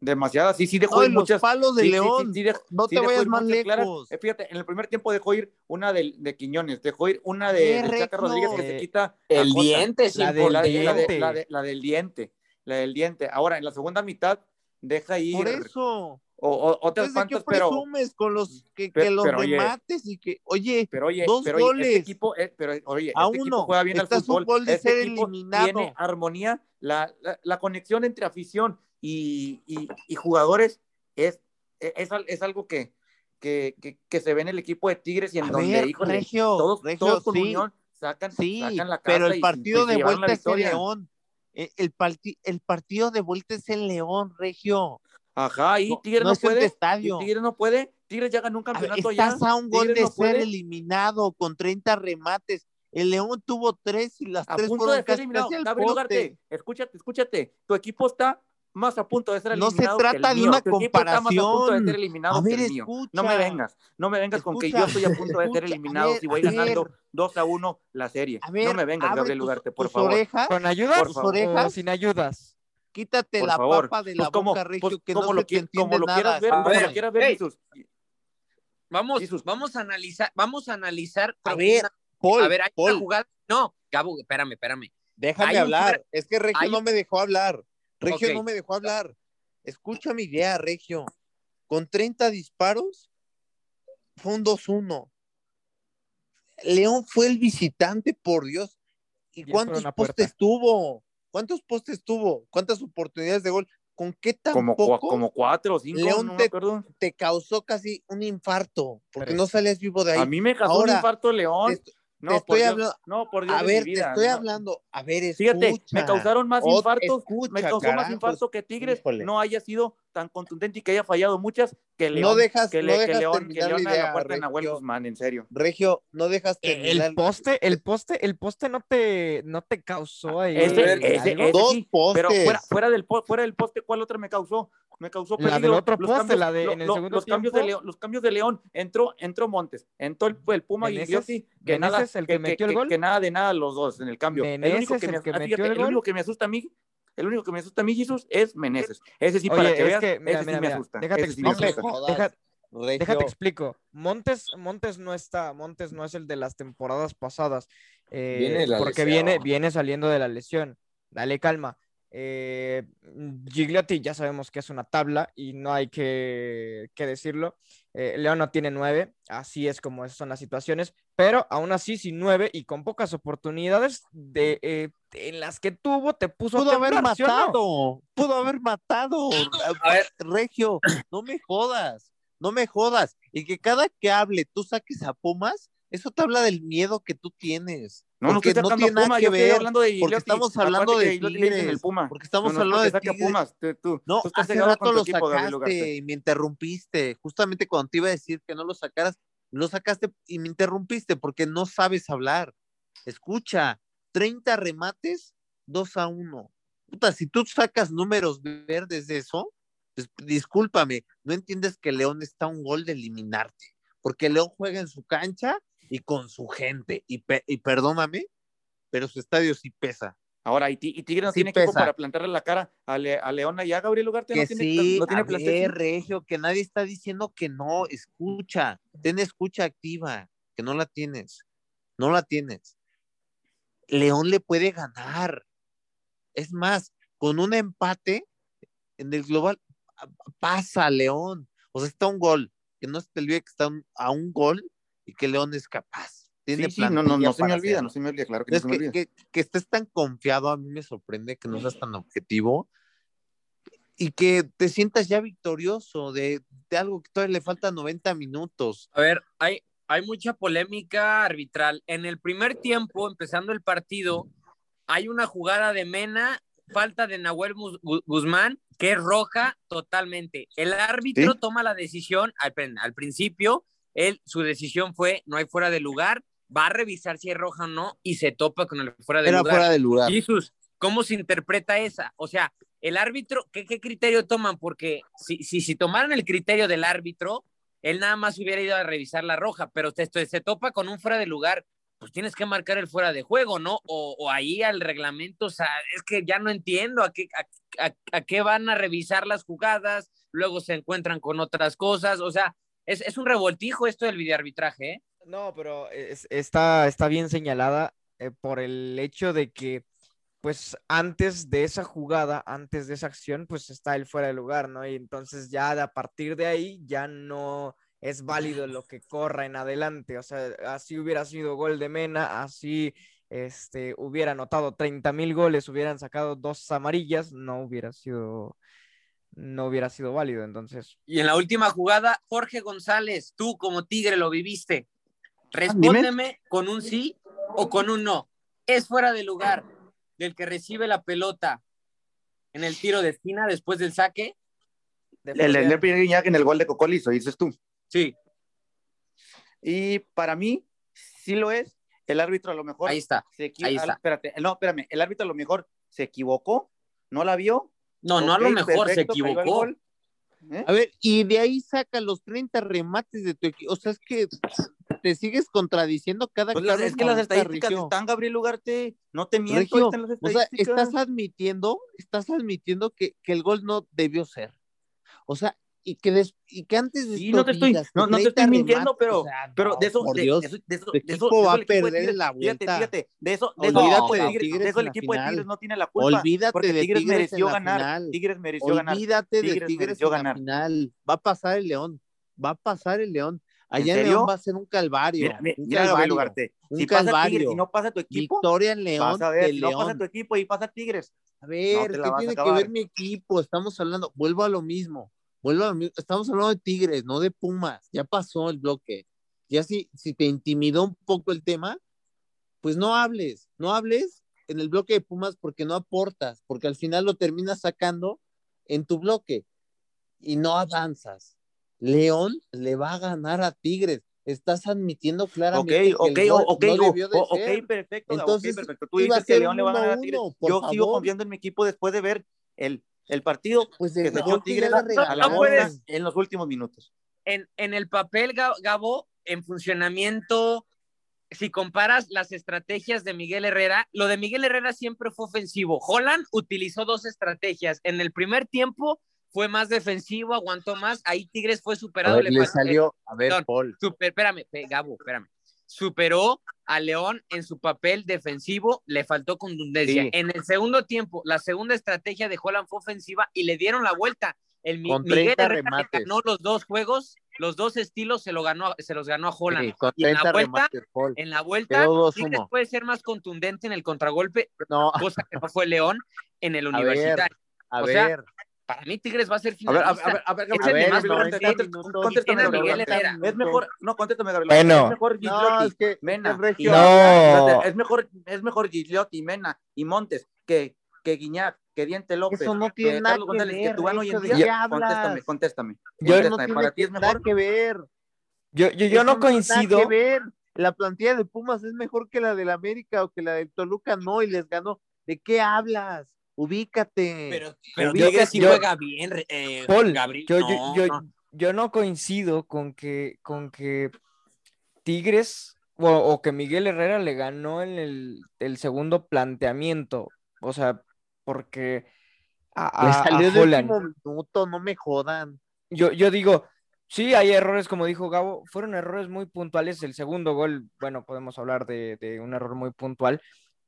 Demasiadas, sí, sí dejó No, ir los muchas. palos de sí, sí, sí, León. sí dejó- no sí te vayas más lejos. Eh, Fíjate, en el primer tiempo dejó ir una de, de Quiñones, dejó ir una de, de Chaca. Rodríguez que se quita El la diente es La de- la la de- la del diente, la del diente. Ahora, en la segunda mitad deja ir Por eso. o, o- otras Entonces, ¿de qué cuantas, pero, presumes con los que, Pe- que los pero, oye. remates y que, oye, pero oye, dos pero oye, goles. este equipo, eh, pero oye, A este equipo uno. juega bien al fútbol, gol de este ser equipo eliminado. tiene armonía, la, la, la conexión entre afición y, y- y jugadores es, es, al- es algo que, que, que, que se ve en el equipo de Tigres y en A donde, ver, híjole, Regio, todos, Regio, todos con sí, unión sacan, Sí, sacan la casa pero el partido se de vuelta es victoria. León. Eh, El, parti- el partido de vuelta es en León, Regio. Ajá, y Tigres no es puede, estadio. Tigres no puede, Tigres ya ganó un A ver, campeonato ya, estás a un gol Tigres de no ser puede. eliminado con 30 remates. El León tuvo tres y las a tres punto fueron de ser eliminado. Gabriel. Ugarte, escúchate, escúchate. Tu equipo está más a punto de ser No se eliminado. que el trata de mío. una Tu equipo está más a punto de comparación. ser eliminado A que ver, el mío. No me vengas, no me vengas con que yo estoy a punto de ser eliminado ver, si voy ganando ver. 2 a 1 la serie. A ver, no me vengas, abre Gabriel Ugarte, por tus favor. orejas, ¿Con ayudas Por o favor. orejas. sin ayudas? quítate Por la favor. papa de Pues la como, boca, Regio, pues que como no lo, se te como lo nada. quieras ver, como ver, lo quieras ver, hey. Jesús. Vamos, Jesús. vamos a analizar, vamos a analizar. A ver, Paul, a ver, hay Paul, una jugada. No, Gabo, espérame, espérame. déjame hablar. Es que Regio no me dejó hablar. Regio no me dejó hablar. Escucha mi idea, Regio. Con 30 disparos, fue un 2-1. León fue el visitante, por Dios. ¿Y cuántos postes tuvo? ¿Cuántos postes tuvo? ¿Cuántas oportunidades de gol? ¿Con qué tan Como, poco como cuatro o cinco, León no te- causó casi un infarto? Porque no salías vivo de ahí. A mí me causó Ahora, un infarto León. Te, No, te por estoy Dios, no, por Dios A ver, te estoy no. hablando. A ver, escucha. Fíjate, me causaron más infartos, escucha, me causó más infarto que Tigres Híjole. no haya sido tan contundente y que haya fallado muchas que León, No dejas- que, no le- que dejas León, que León la a la idea, puerta de Nahuel Regio. Guzmán, en serio. Regio, no dejas Eh, terminar. El poste, el poste, el poste no te, no te causó ahí. Ese, ese, ese Dos sí, pero postes. fuera, fuera, del, fuera del poste, ¿cuál otra me causó? Me causó La del otro Los poste, la de- lo- en el lo- segundo los cambios de. León, los cambios de León, entró, entró Montes, entró el, el Puma Meneses- Gigliotti, que nada, el que metió el gol. que nada de nada los dos en el cambio. el único Meneses, que me, el que ah, metió fíjate, el el gol. único que me asusta a mí, el único que me asusta a mí, Jesús, es Meneses. Ese sí, Oye, para que es veas, que, mira, ese sí mira, me mira, asusta. déjate ese sí me asusta. Regio. Déjate explico. Montes, Montes no está, Montes no es el de las temporadas pasadas. eh, Viene la porque lesión. viene, viene saliendo de la lesión. Dale calma. Eh, Gigliotti ya sabemos que es una tabla y no hay que, que decirlo. Eh, León no tiene nueve, así es como son las situaciones, pero aún así sin nueve y con pocas oportunidades de, eh, en las que tuvo, te puso a Pudo haber temblar, ¿sí o no? matado, pudo haber matado. A ver. Regio, no me jodas, no me jodas. Y que cada que hable tú saques a Pumas, eso te habla del miedo que tú tienes. No, no Porque estoy sacando tiene Puma, nada yo que ver, hablando de porque estamos hablando de el Puma. porque estamos No, no es hablando de. Pumas. Tú, tú- No, tú hace rato lo equipo, sacaste y me interrumpiste. Justamente cuando te iba a decir que no lo sacaras, lo sacaste y me interrumpiste porque no sabes hablar. Escucha, 30 remates, 2 a 1. Puta, si tú sacas números verdes de eso, pues, discúlpame, no entiendes que León está a un gol de eliminarte, porque León juega en su cancha y con su gente, y, pe- y perdóname, pero su estadio sí pesa. Ahora, y, y Tigre no Sí tiene equipo pesa. para plantarle la cara a, Le- a Leona y a Gabriel Ugarte. Que no tiene, sí, no tiene a ver. Regio, que nadie está diciendo que no, escucha, ten escucha activa, que no la tienes, no la tienes. León le puede ganar. Es más, con un empate en el global, pasa León. O sea, está un gol, que no se te olvide que está a un gol y que León es capaz. Tiene Sí, sí, no, no, no se me olvida, hacerlo. no se me olvida, claro que no se me que, olvida. que, que estés tan confiado, a mí me sorprende que no seas tan objetivo y que te sientas ya victorioso de, de algo que todavía le faltan 90 minutos. A ver, hay, hay mucha polémica arbitral. En el primer tiempo, empezando el partido, hay una jugada de Mena, falta de Nahuel Guzmán, que es roja totalmente. El árbitro Sí. toma la decisión, al, al principio, él, su decisión fue, no hay fuera de lugar, va a revisar si es roja o no, y se topa con el fuera de Era lugar. fuera de lugar. Jesús, ¿cómo se interpreta esa? O sea, el árbitro, ¿qué, qué criterio toman? Porque si, si, si tomaran el criterio del árbitro, él nada más hubiera ido a revisar la roja, pero se, se topa con un fuera de lugar, pues tienes que marcar el fuera de juego, ¿no? O, o ahí al reglamento, o sea, es que ya no entiendo a qué, a, a- a qué van a revisar las jugadas, luego se encuentran con otras cosas, o sea, es, es un revoltijo esto del videoarbitraje, ¿eh? No, pero es- está, está bien señalada eh, por el hecho de que, pues, antes de esa jugada, antes de esa acción, pues está el fuera de lugar, ¿no? Y entonces ya de- a partir de ahí ya no es válido lo que corra en adelante. O sea, así hubiera sido gol de Mena, así este, hubiera anotado 30 mil goles, hubieran sacado dos amarillas, no hubiera sido, no hubiera sido válido. Entonces, Y en la última jugada, Jorge González, tú como Tigre lo viviste. Respóndeme con un sí o con un no. Es fuera de lugar del que recibe la pelota en el tiro de esquina después del saque. de El, primer Guiñac en el gol de Cocolizo, dices tú. Sí, Y para mí, sí lo es. El árbitro a lo mejor ahí está. se ahí ah, está. Espérate, no, espérame. El árbitro a lo mejor se equivocó, no la vio. No, no a lo mejor se perfecto, equivocó. ¿Eh? A ver, y de ahí saca los 30 remates de tu equipo. O sea, es que te sigues contradiciendo cada Pues que las- hablas es que las estadísticas Regio. están, Gabriel Ugarte. No te miento, Regio, están las O sea, estadísticas. estás admitiendo, estás admitiendo que, que el gol no debió ser. O sea, y que, des- y que antes de Sí, no te estoy, no, no te 30 estoy mintiendo, pero, o sea, pero no, de eso, de, Dios, de eso, de eso, de va a perder Tigres- la Fíjate, vuelta. fíjate, de eso, de eso, Olvídate el equipo de Tigres, Tigres de eso el en la equipo de final. Tigres no tiene la culpa. Olvídate porque de Tigres Tigres mereció ganar. final. Tigres mereció ganar. Olvídate de Tigres Tigres mereció en la ganar. final. Va a pasar el León. Va a pasar el León. Allá en? León va a ser un calvario. Mira, mira, un mira, calvario. Un si pasa calvario. Tigres y no pasa tu equipo, Victoria en León. vas a ver, de si no pasa tu equipo y pasa Tigres. A ver, ¿qué a tiene que ver mi equipo? Estamos hablando, vuelvo a lo mismo, vuelvo. Estamos hablando de Tigres, no de Pumas. Ya pasó el bloque. Ya si, si te intimidó un poco el tema, pues no hables, no hables en el bloque de Pumas porque no aportas, porque al final lo terminas sacando en tu bloque y no avanzas. León le va a ganar a Tigres. Estás admitiendo claramente. Ok, que el ok, gol ok, no debió de ok, ser. perfecto. Entonces, perfecto. Tú dices que León le va a ganar a Tigres. 1-1, por Yo sigo favor. confiando en mi equipo después de ver el, el partido Pues que se mejor echó Tigres a la no puedes- en los últimos minutos. En, en el papel, Ga- Gabo, en funcionamiento, si comparas las estrategias de Miguel Herrera, lo de Miguel Herrera siempre fue ofensivo. Holland utilizó dos estrategias. En el primer tiempo fue más defensivo, aguantó más. Ahí Tigres fue A superado. ver, le le salió, a ver. Paul. Super, espérame, Gabo, espérame. Superó a León en su papel defensivo, le faltó contundencia. Sí. En el segundo tiempo, la segunda estrategia de Holland fue ofensiva y le dieron la vuelta. El Con Miguel 30 Herrera ganó los dos juegos, los dos estilos se, lo ganó, se los ganó a Holland. Sí, con y en la 30 vuelta, remates, en la vuelta, Quedó 2-1. Tigres puede ser más contundente en el contragolpe, No, cosa que no fue León en el a ver, universitario. a O sea, ver. Para mí, Tigres va a ser A ver, a ver, finalista. a ver, a ver, Gabriel, más Gabriel, contéstame, a Gabriel, Miguel Gabriel. Herrera. Es mejor, no, contéstame, Gabriel. Bueno. Es mejor No, Gigliotti, es que Mena. es regio. No. Es mejor, es mejor Gigliotti, Mena y Montes que, que Guiñac, que Diente López. Eso no tiene que nada que que ver, Tubán hoy en Regio, ¿de día. Contéstame, contéstame. Yo- no contéstame. tiene Para ti que- es nada mejor. que ver. Yo, yo, yo no tiene coincido. Nada que ver. La plantilla de Pumas es mejor que la del América o que la del Toluca, no, y les ganó. ¿De qué hablas? Ubícate. Pero, pero Yo- Tigres sí yo- juega bien, eh, Paul, Gabriel. yo, no, yo, yo, no. yo no coincido con que, con que Tigres o, o que Miguel Herrera le ganó en el, el segundo planteamiento. O sea, porque a, Le a- a salió de Holland. último minuto, no me jodan. Yo, yo digo, sí, hay errores, como dijo Gabo, fueron errores muy puntuales. El segundo gol, bueno, podemos hablar de, de un error muy puntual,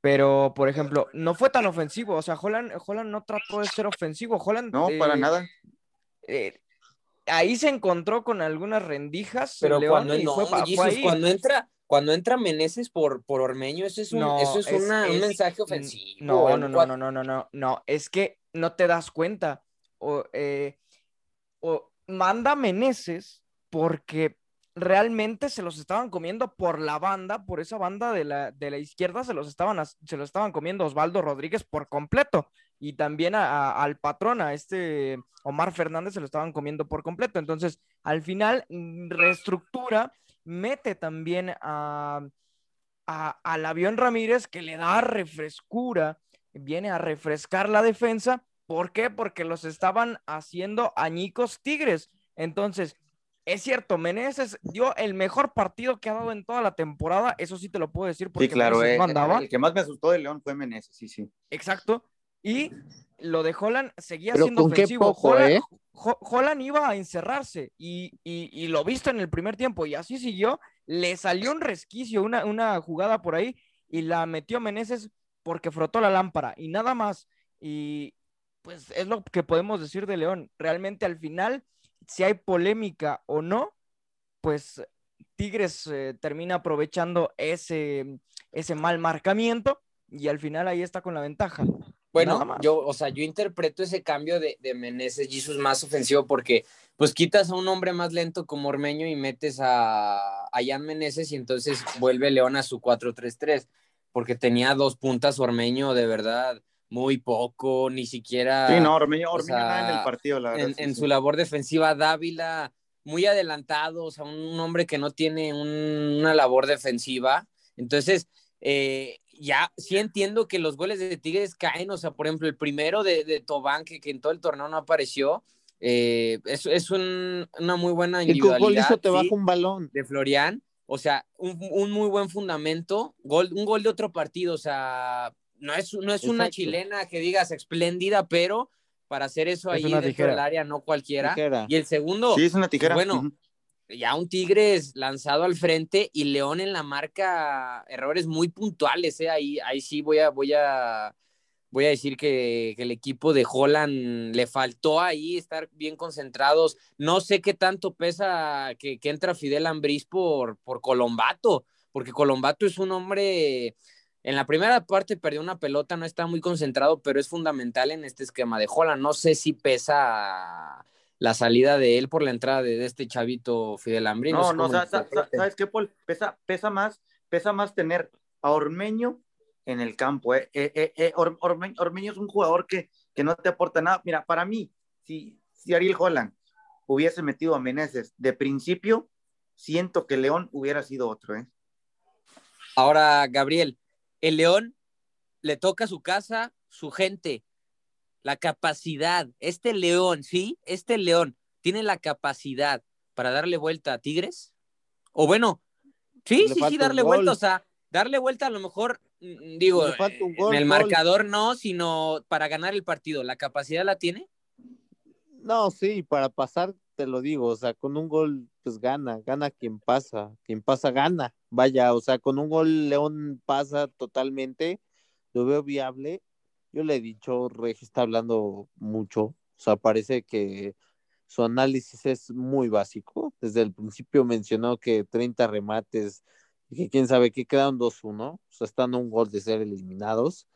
pero, por ejemplo, no fue tan ofensivo. O sea, Holland, Holland no trató de ser ofensivo. Holland, No, eh, para nada. eh, ahí se encontró con algunas rendijas. Pero León, cuando, y no, fue, Jesus, ahí. cuando entra, cuando entra Meneses por, por Ormeño, eso es un, No, eso es, es- una- un mensaje ofensivo. No, no, no, no, no, no, no, no, es que no te das cuenta. O, eh, o manda Meneses porque realmente se los estaban comiendo por la banda, por esa banda de la, de la izquierda, se los estaban, se los estaban comiendo Osvaldo Rodríguez por completo. Y también al patrón, a este Omar Fernández, se lo estaban comiendo por completo. Entonces, al final, mm, reestructura, mete también a- al avión Ramírez que le da refrescura, viene a refrescar la defensa. ¿Por qué? Porque los estaban haciendo añicos Tigres. Entonces, es cierto, Meneses dio el mejor partido que ha dado en toda la temporada, eso sí te lo puedo decir porque Sí, claro. Eh, no andaba. el que más me asustó de León fue Meneses, sí, sí. Exacto. Y lo de Holland seguía Pero siendo ofensivo. poco, Holland, ¿eh? Ho- Holland iba a encerrarse y, y, y lo visto en el primer tiempo y así siguió. Le salió un resquicio, una, una jugada por ahí y la metió Meneses porque frotó la lámpara y nada más. Y pues es lo que podemos decir de León. Realmente al final, si hay polémica o no, pues Tigres eh, termina aprovechando ese, ese mal marcamiento y al final ahí está con la ventaja. Bueno, yo, o sea, yo interpreto ese cambio de, de Meneses Jesus más ofensivo porque pues quitas a un hombre más lento como Ormeño y metes a, a Jan Meneses y entonces vuelve León a su 4-3-3 porque tenía dos puntas Ormeño de verdad muy poco, ni siquiera Sí, no, Ormeño, o Ormeño nada en el partido, la verdad. en, sí, en sí. su labor defensiva, Dávila muy adelantado, o sea, un hombre que no tiene un- una labor defensiva. Entonces, eh, ya sí entiendo que los goles de Tigres caen, o sea, por ejemplo, el primero de, de Tobán, que, que en todo el torneo no apareció, eh, es, es un- una muy buena individualidad. te sí, baja un balón. de Florian, o sea, un, un muy buen fundamento, gol, un gol de otro partido, o sea, no es, no es una chilena que digas espléndida, pero para hacer eso Es ahí dentro tijera. del área no cualquiera. Tijera. Y el segundo, Sí, es una tijera. bueno, ya un Tigres lanzado al frente y León en la marca, errores muy puntuales, ¿eh? ahí, ahí sí voy a, voy a, voy a decir que, que el equipo de Holland le faltó ahí estar bien concentrados. No sé qué tanto pesa que, que entra Fidel Ambriz por, por Colombato, porque Colombato es un hombre. En la primera parte perdió una pelota, no está muy concentrado, pero es fundamental en este esquema de Holland. No sé si pesa la salida de él por la entrada de, de este chavito Fidel Ambriz. No, no, sa- sa- interpreten. ¿sabes qué, Paul? Pesa, pesa más, pesa más tener a Ormeño en el campo. ¿eh? Eh, eh, Ormeño, es un jugador que, que no te aporta nada. Mira, para mí, si, si Ariel Holland hubiese metido a Meneses de principio, siento que León hubiera sido otro. ¿eh? Ahora, Gabriel, el León le toca su casa, su gente, la capacidad. Este León, ¿sí? Este León tiene la capacidad para darle vuelta a Tigres. O bueno, sí, sí, sí, darle vuelta, o sea, darle vuelta a lo mejor, mm, digo, en el marcador no, sino para ganar el partido. ¿La capacidad la tiene? No, sí, para pasar, te lo digo, o sea, con un gol, pues gana, gana quien pasa, quien pasa gana. Vaya, o sea, con un gol León pasa totalmente, lo veo viable. Yo le he dicho, Regi está hablando mucho, o sea, parece que su análisis es muy básico. Desde el principio mencionó que 30 remates y que quién sabe qué quedaron 2-1, o sea, están a un gol de ser eliminados.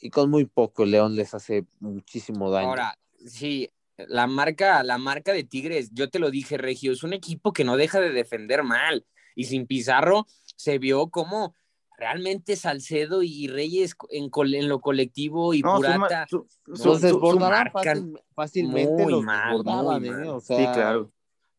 Y con muy poco León les hace muchísimo daño. Ahora, sí, la marca, la marca de Tigres, yo te lo dije, Regio, es un equipo que no deja de defender mal. Y sin Pizarro se vio como realmente Salcedo y Reyes en, en lo colectivo y Purata los desbordarán fácilmente muy mal, ¿eh? sí claro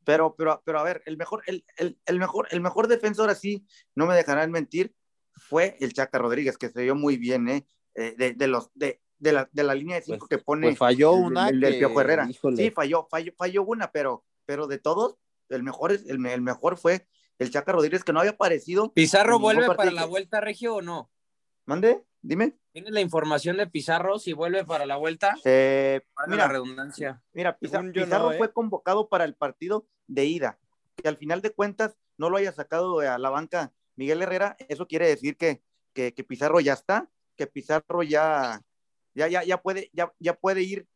pero pero pero a ver el mejor el, el, mejor el mejor defensor así no me dejarán mentir fue el Chaca Rodríguez que se vio muy bien ¿eh? eh de, de, los de, de la, de la línea de cinco pues, que pone pues falló una el, Piojo Herrera sí falló, falló falló una pero pero de todos el mejor el, el mejor fue el Chaca Rodríguez que no había aparecido. ¿Pizarro vuelve para la vuelta, Regio, o no? Mande, dime. ¿Tienes la información de Pizarro si vuelve para la vuelta? Eh, mira, la redundancia. Mira, Pizarro, fue eh. convocado para el partido de ida. Que al final de cuentas no lo haya sacado a la banca Miguel Herrera, eso quiere decir que, que, Pizarro ya está, que Pizarro ya, ya, ya, ya, puede, ya, ya puede ir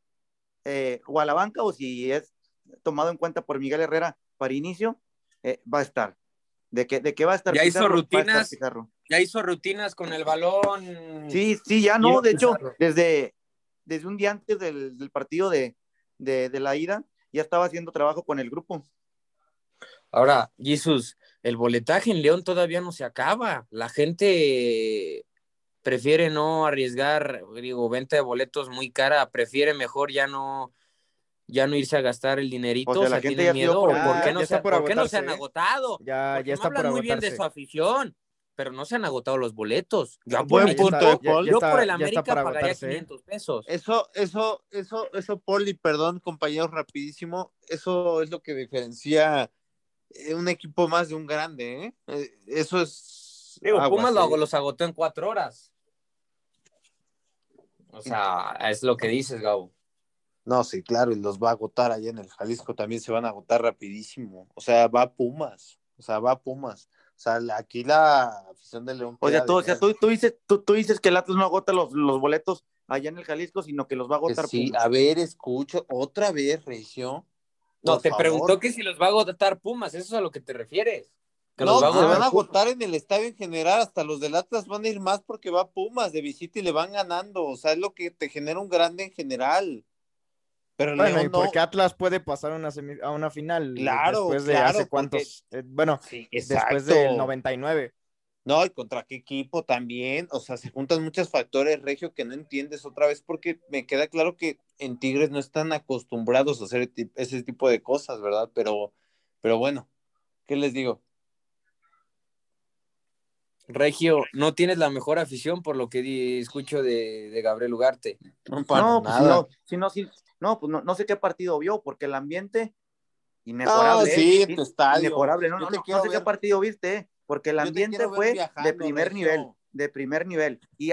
eh, o a la banca o si es tomado en cuenta por Miguel Herrera para inicio, va a estar de que, de que va a estar. Ya hizo rutinas. Ya hizo rutinas con el balón. Sí, sí, ya no. De hecho, desde, desde un día antes del, partido de, la ida, ya estaba haciendo trabajo con el grupo. Ahora, Jesús, el boletaje en León todavía no se acaba. La gente prefiere no arriesgar, digo, venta de boletos muy cara, prefiere mejor ya no ya no irse a gastar el dinerito, o sea, la gente tiene miedo, por, ¿por, qué no se, ¿por qué no se han agotado? Ya, ya está hablan muy bien de su afición, pero no se han agotado los boletos. Yo, Buen por, Paul. yo por el América pagaría 500 ¿eh? pesos. Eso, eso, eso, eso, Poli, perdón, compañeros, rapidísimo, eso es lo que diferencia eh, un equipo más de un grande, ¿eh? eh eso es... Digo, Pumas lo, los agotó en cuatro horas. O sea, es lo que dices, Gabo. No, sí, claro, y los va a agotar allá en el Jalisco también se van a agotar rapidísimo. O sea, va a Pumas, o sea, va a Pumas. O sea, aquí la afición de León. O sea, tú, dices, tú, dices que el Atlas no agota los, boletos allá en el Jalisco, sino que los va a agotar. Sí, a ver, escucho, otra vez, Regio. No, te preguntó que si los va a agotar Pumas, eso es a lo que te refieres. No, se van a agotar en el estadio en general, hasta los del Atlas van a ir más porque va Pumas de visita y le van ganando. O sea, es lo que te genera un grande en general. Pero bueno, y porque Atlas puede pasar una a una final claro, después de hace cuántos, eh, bueno, después del 99. No, y contra qué equipo también, o sea, se juntan muchos factores, Regio, que no entiendes otra vez, porque me queda claro que en Tigres no están acostumbrados a hacer ese tipo de cosas, ¿verdad? Pero, pero bueno, ¿qué les digo? Regio, no tienes la mejor afición por lo que escucho de, Gabriel Ugarte. No, para no, pues nada. no, si, no, pues no, sé qué partido vio, porque el ambiente inmejorable. Ah, sí, tu estadio. Inmejorable, no, no, no, sé qué partido viste, porque el ambiente fue de primer nivel, de primer nivel. Y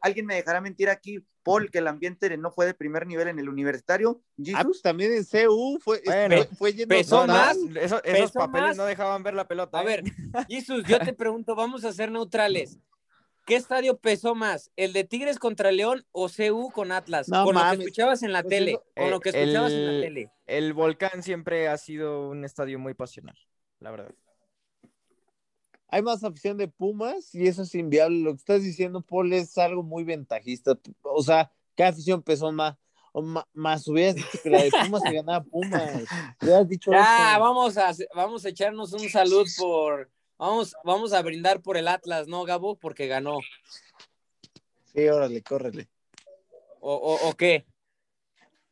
alguien me dejará mentir aquí, Paul, que el ambiente no fue de primer nivel en el universitario. Ah, pues también en CU fue, fue lleno pesó más. esos papeles no dejaban ver la pelota. A ¿eh? ver, Jesús, yo te pregunto, vamos a ser neutrales. ¿Qué estadio pesó más? ¿El de Tigres contra León o CU con Atlas? con lo que escuchabas en la pues tele. con lo que escuchabas en la tele. El Volcán siempre ha sido un estadio muy pasional, la verdad. Hay más afición de Pumas y eso es inviable. Lo que estás diciendo, Paul, es algo muy ventajista. O sea, ¿qué afición pesó más? Más, hubieras dicho que la de Pumas se ganaba Pumas. Hubieras dicho ya, vamos a, vamos a echarnos un salud por Vamos, vamos a brindar por el Atlas, ¿no, Gabo? Porque ganó. Sí, órale, córrele. ¿O, o, o qué?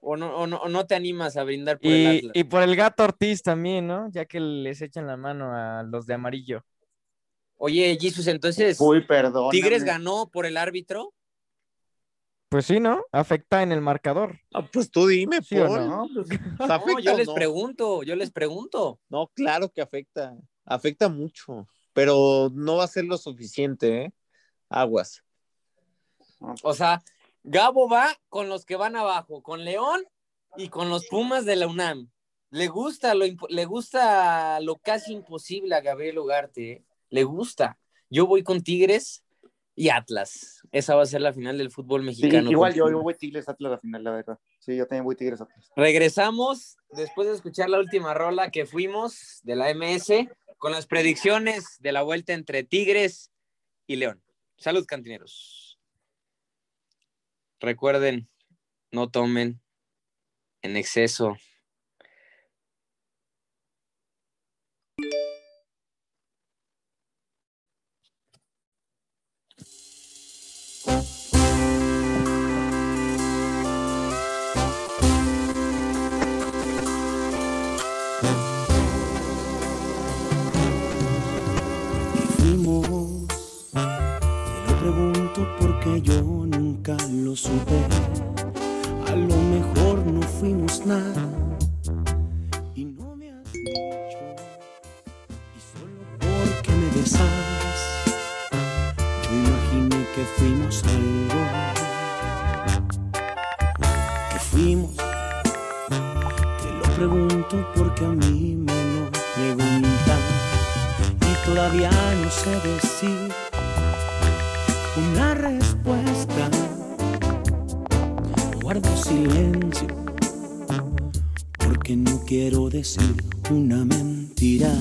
¿O no, o, no, o no te animas a brindar por el Y, Atlas? y por el gato Ortiz también, ¿no? Ya que les echan la mano a los de amarillo. Oye, Jesus, entonces, Uy, perdón. ¿Tigres ganó por el árbitro? Pues sí, ¿no? Afecta en el marcador. Ah, pues tú dime, ¿Sí no? No, pues, ¿Afecta No, yo les no? pregunto, yo les pregunto. No, claro que afecta. Afecta mucho. Pero no va a ser lo suficiente, ¿eh? Aguas. O sea, Gabo va con los que van abajo, con León y con los Pumas de la UNAM. Le gusta lo, le gusta lo casi imposible a Gabriel Ugarte, ¿eh? Le gusta. Yo voy con Tigres y Atlas. Esa va a ser la final del fútbol sí, mexicano. igual yo, yo voy Tigres Atlas a la final, la verdad. Sí, yo también voy Tigres Atlas. Regresamos después de escuchar la última rola que fuimos de la MS con las predicciones de la vuelta entre Tigres y León. Salud, cantineros. Recuerden, no tomen en exceso. Supe. A lo mejor no fuimos nada y no me has dicho. Y solo porque me besabas, yo imaginé que fuimos algo. Que fuimos. Te lo pregunto porque a mí me lo preguntan y todavía no sé decir una respuesta. Guardo silencio porque no quiero decir una mentira.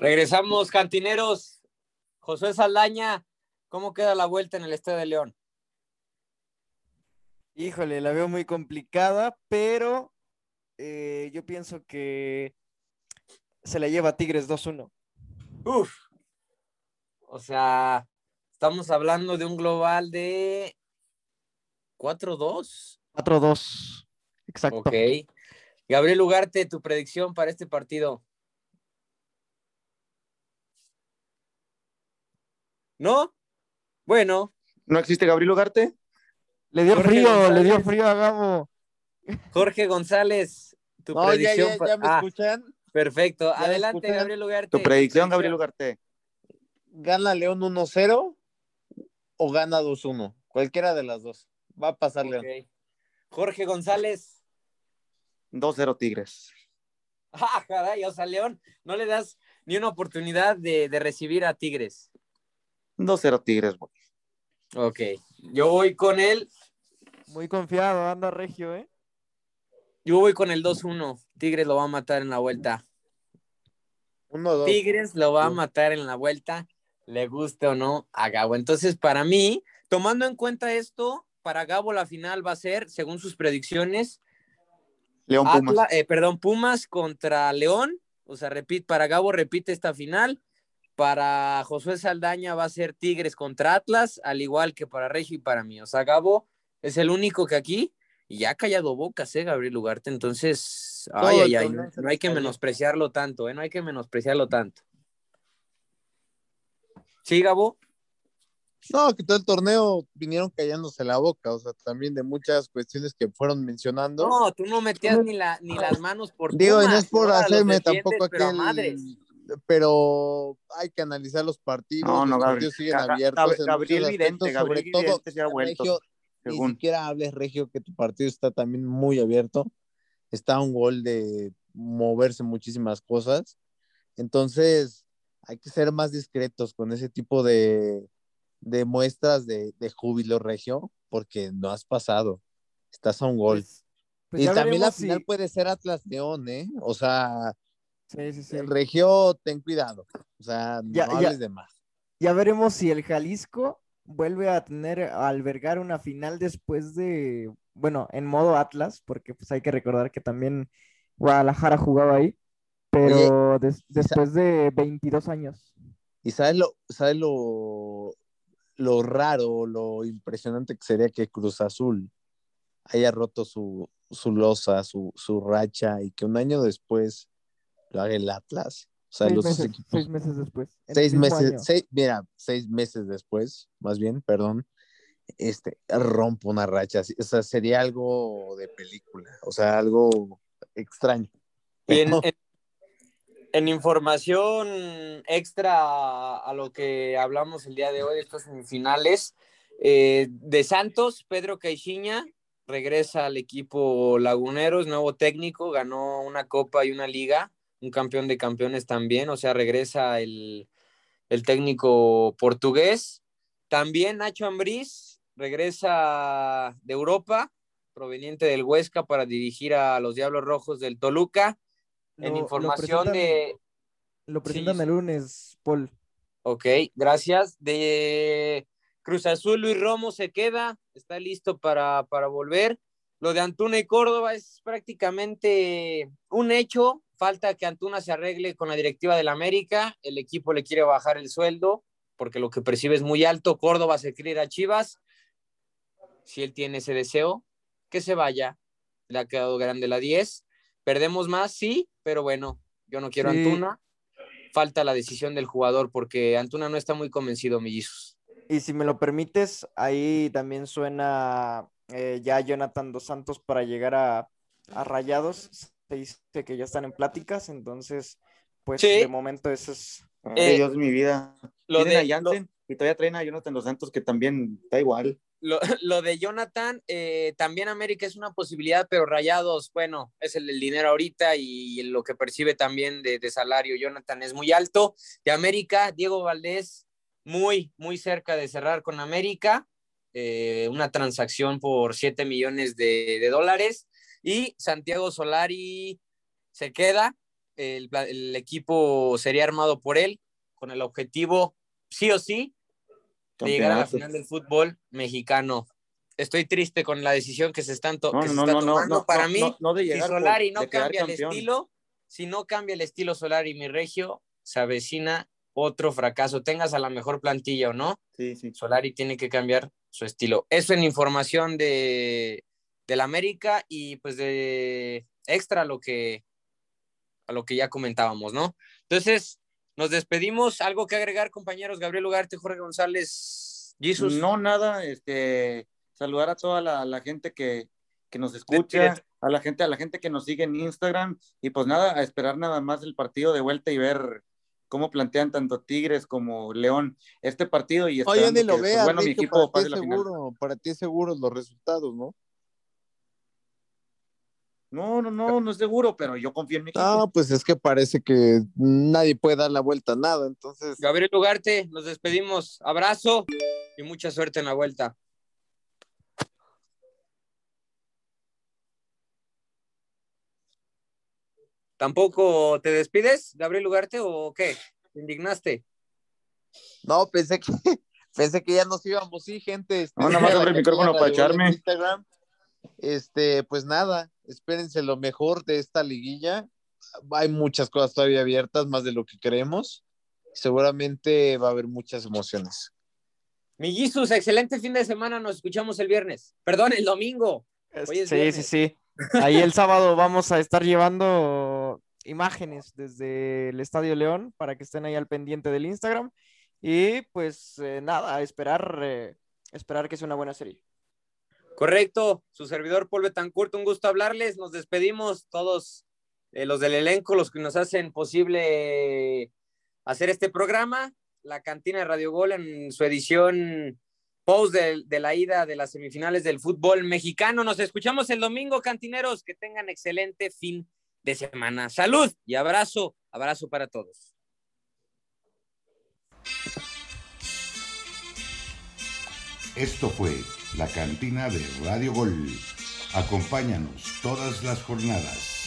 Regresamos, cantineros. Josué Saldaña, ¿cómo queda la vuelta en el Estadio de León? Híjole, la veo muy complicada, pero eh, yo pienso que se la lleva Tigres 2-1. Uf. O sea, estamos hablando de un global de 4-2. 4-2. Exacto. Ok. Gabriel Ugarte, tu predicción para este partido. ¿No? Bueno, ¿No existe Gabriel Ugarte? Le dio Jorge frío, le dio frío a Gabo. Jorge González, tu No, ya, predicción. ya, pa- ya me Ah, escuchan. perfecto. ¿Ya me Adelante, escuchan? Gabriel Ugarte. Tu predicción, Gabriel Ugarte. ¿Gana León 1-0 o gana 2-1? Cualquiera de las dos. Va a pasar León. Jorge González. 2-0 Tigres. Ah, caray, o sea, León, no le das ni una oportunidad de, de recibir a Tigres. 2-0 Tigres, güey. Ok, yo voy con él, Muy confiado, anda Regio, ¿eh? yo voy con el 2-1. Tigres lo va a matar en la vuelta. 1-2. Tigres lo va a matar en la vuelta, le guste o no a Gabo. Entonces, para mí, tomando en cuenta esto, para Gabo la final va a ser, según sus predicciones, León Pumas. Atla- eh, perdón, Pumas contra León. O sea, repite, para Gabo repite esta final. Para Josué Saldaña va a ser Tigres contra Atlas, al igual que para Regio y para mí. O sea, Gabo es el único que aquí, y ya ha callado bocas, ¿eh, Gabriel Ugarte? Entonces, ay, Todo ay, ay, no, hay que menospreciarlo tanto, ¿eh? No hay que menospreciarlo tanto. ¿Sí, Gabo? No, que todo el torneo vinieron callándose la boca, o sea, también de muchas cuestiones que fueron mencionando. No, tú no metías ni, la, ni las manos por Digo, y no es por hacerme tampoco aquel, madres. Pero hay que analizar los partidos, No, no, los Gabriel. partidos siguen Ga- abiertos. Gab- Gabriel Vidente, Gabriel sobre todo, Vidente se ha vuelto, Regio, ni según. siquiera hables, Regio, que tu partido está también muy abierto. Está a un gol de moverse muchísimas cosas. Entonces, hay que ser más discretos con ese tipo de, de muestras de, de júbilo, Regio, porque no has pasado. Estás a un gol. Pues, pues y también la veremos si- final puede ser Atlas León, ¿eh? O sea, Sí, sí, sí. el Regio, ten cuidado. O sea, no ya- hables de más. Ya veremos si el Jalisco vuelve a tener, a albergar una final después de, bueno, en modo Atlas, porque pues hay que recordar que también Guadalajara jugaba ahí, pero des- después de 22 años. Y sabes lo, sabes lo, lo raro, lo impresionante que sería que Cruz Azul haya roto su, su losa, su, su racha, y que un año después lo haga el Atlas. O sea, Seis los meses, equipos. seis meses después. seis meses, seis, mira, seis meses después, más bien, perdón, este, rompo una racha, o sea, sería algo de película, o sea, algo extraño. Y en, Pero- en- en información extra a, a lo que hablamos el día de hoy, estos semifinales, eh, de Santos, Pedro Caixinha regresa al equipo Laguneros, nuevo técnico, ganó una copa y una liga, un campeón de campeones también, o sea, regresa el, el técnico portugués. También Nacho Ambriz regresa de Europa, proveniente del Huesca, para dirigir a los Diablos Rojos del Toluca. En Lo- información de... Lo presentan sí. el lunes, Paul. Ok, gracias. De Cruz Azul, Luis Romo se queda, está listo para, para volver. Lo de Antuna y Córdoba es prácticamente un hecho. Falta que Antuna se arregle con la directiva del América. El equipo le quiere bajar el sueldo porque lo que percibe es muy alto. Córdoba se quiere ir a Chivas. Si él tiene ese deseo, que se vaya. Le ha quedado grande la 10. Perdemos más, sí, pero bueno, yo no quiero Sí. Antuna. Falta la decisión del jugador porque Antuna no está muy convencido, mellizos. Y si me lo permites, ahí también suena eh, ya Jonathan Dos Santos para llegar a, a Rayados. Se dice que ya están en pláticas, entonces, pues Sí. de momento eso es. Ay, Eh, Dios mi vida. Lo de, a Jansen y todavía traen a Jonathan Dos Santos que también está igual. lo, lo de Jonathan, eh, también América es una posibilidad, pero Rayados, bueno, es el del dinero ahorita y lo que percibe también de, de salario Jonathan es muy alto. De América, Diego Valdés, muy, muy cerca de cerrar con América, eh, una transacción por 7 millones de, de dólares. Y Santiago Solari se queda, el, equipo sería armado por él, con el objetivo, sí o sí, de llegar a la final del fútbol mexicano. Estoy triste con la decisión que se, están to- No, que se no, está no, tomando. Para mí, de si llegar por- Solari no cambia el estilo, si no cambia el estilo Solari, mi regio, se avecina otro fracaso. Tengas a la mejor plantilla o no, Sí, sí. Solari tiene que cambiar su estilo. Eso en información de del América y pues de extra a lo que a lo que ya comentábamos, ¿no? Entonces, nos despedimos. ¿Algo que agregar, compañeros? Gabriel Ugarte, Jorge González, Jesus. No, nada, este, saludar a toda la, la gente que, que nos escucha, a la gente, a la gente que nos sigue en Instagram, y pues nada, a esperar nada más el partido de vuelta y ver cómo plantean tanto Tigres como León este partido y Oye, esperando ni lo que, pues, veas, bueno, mi equipo para pase ti es la final. seguro, para ti es seguro los resultados, ¿no? No, no, no, no es seguro, pero yo confío en mi equipo. No, pues es que parece que nadie puede dar la vuelta a nada, entonces Gabriel Ugarte, nos despedimos. Abrazo y mucha suerte en la vuelta. ¿Tampoco te despides, Gabriel Ugarte, o qué? ¿Te indignaste? No, pensé que pensé que ya nos íbamos, sí, gente. este, No, nada más abre el micrófono para echarme. Instagram. Este, pues nada, espérense lo mejor de esta liguilla. Hay muchas cosas todavía abiertas, más de lo que creemos. Seguramente va a haber muchas emociones. Mi Jesus, excelente fin de semana. Nos escuchamos el viernes. Perdón, el domingo. Hoy es Sí, sí, sí. Ahí el sábado vamos a estar llevando imágenes desde el Estadio León para que estén ahí al pendiente del Instagram. Y pues eh, nada, esperar, eh, esperar que sea una buena serie. Correcto, su servidor Paul Betancourt, un gusto hablarles. Nos despedimos todos eh, los del elenco, los que nos hacen posible hacer este programa. La cantina de Radio Gol en su edición post de, de, la ida de las semifinales del fútbol mexicano. Nos escuchamos el domingo, cantineros. Que tengan excelente fin de semana. Salud y abrazo, abrazo para todos. Esto fue la cantina de Radio Gol. Acompáñanos todas las jornadas.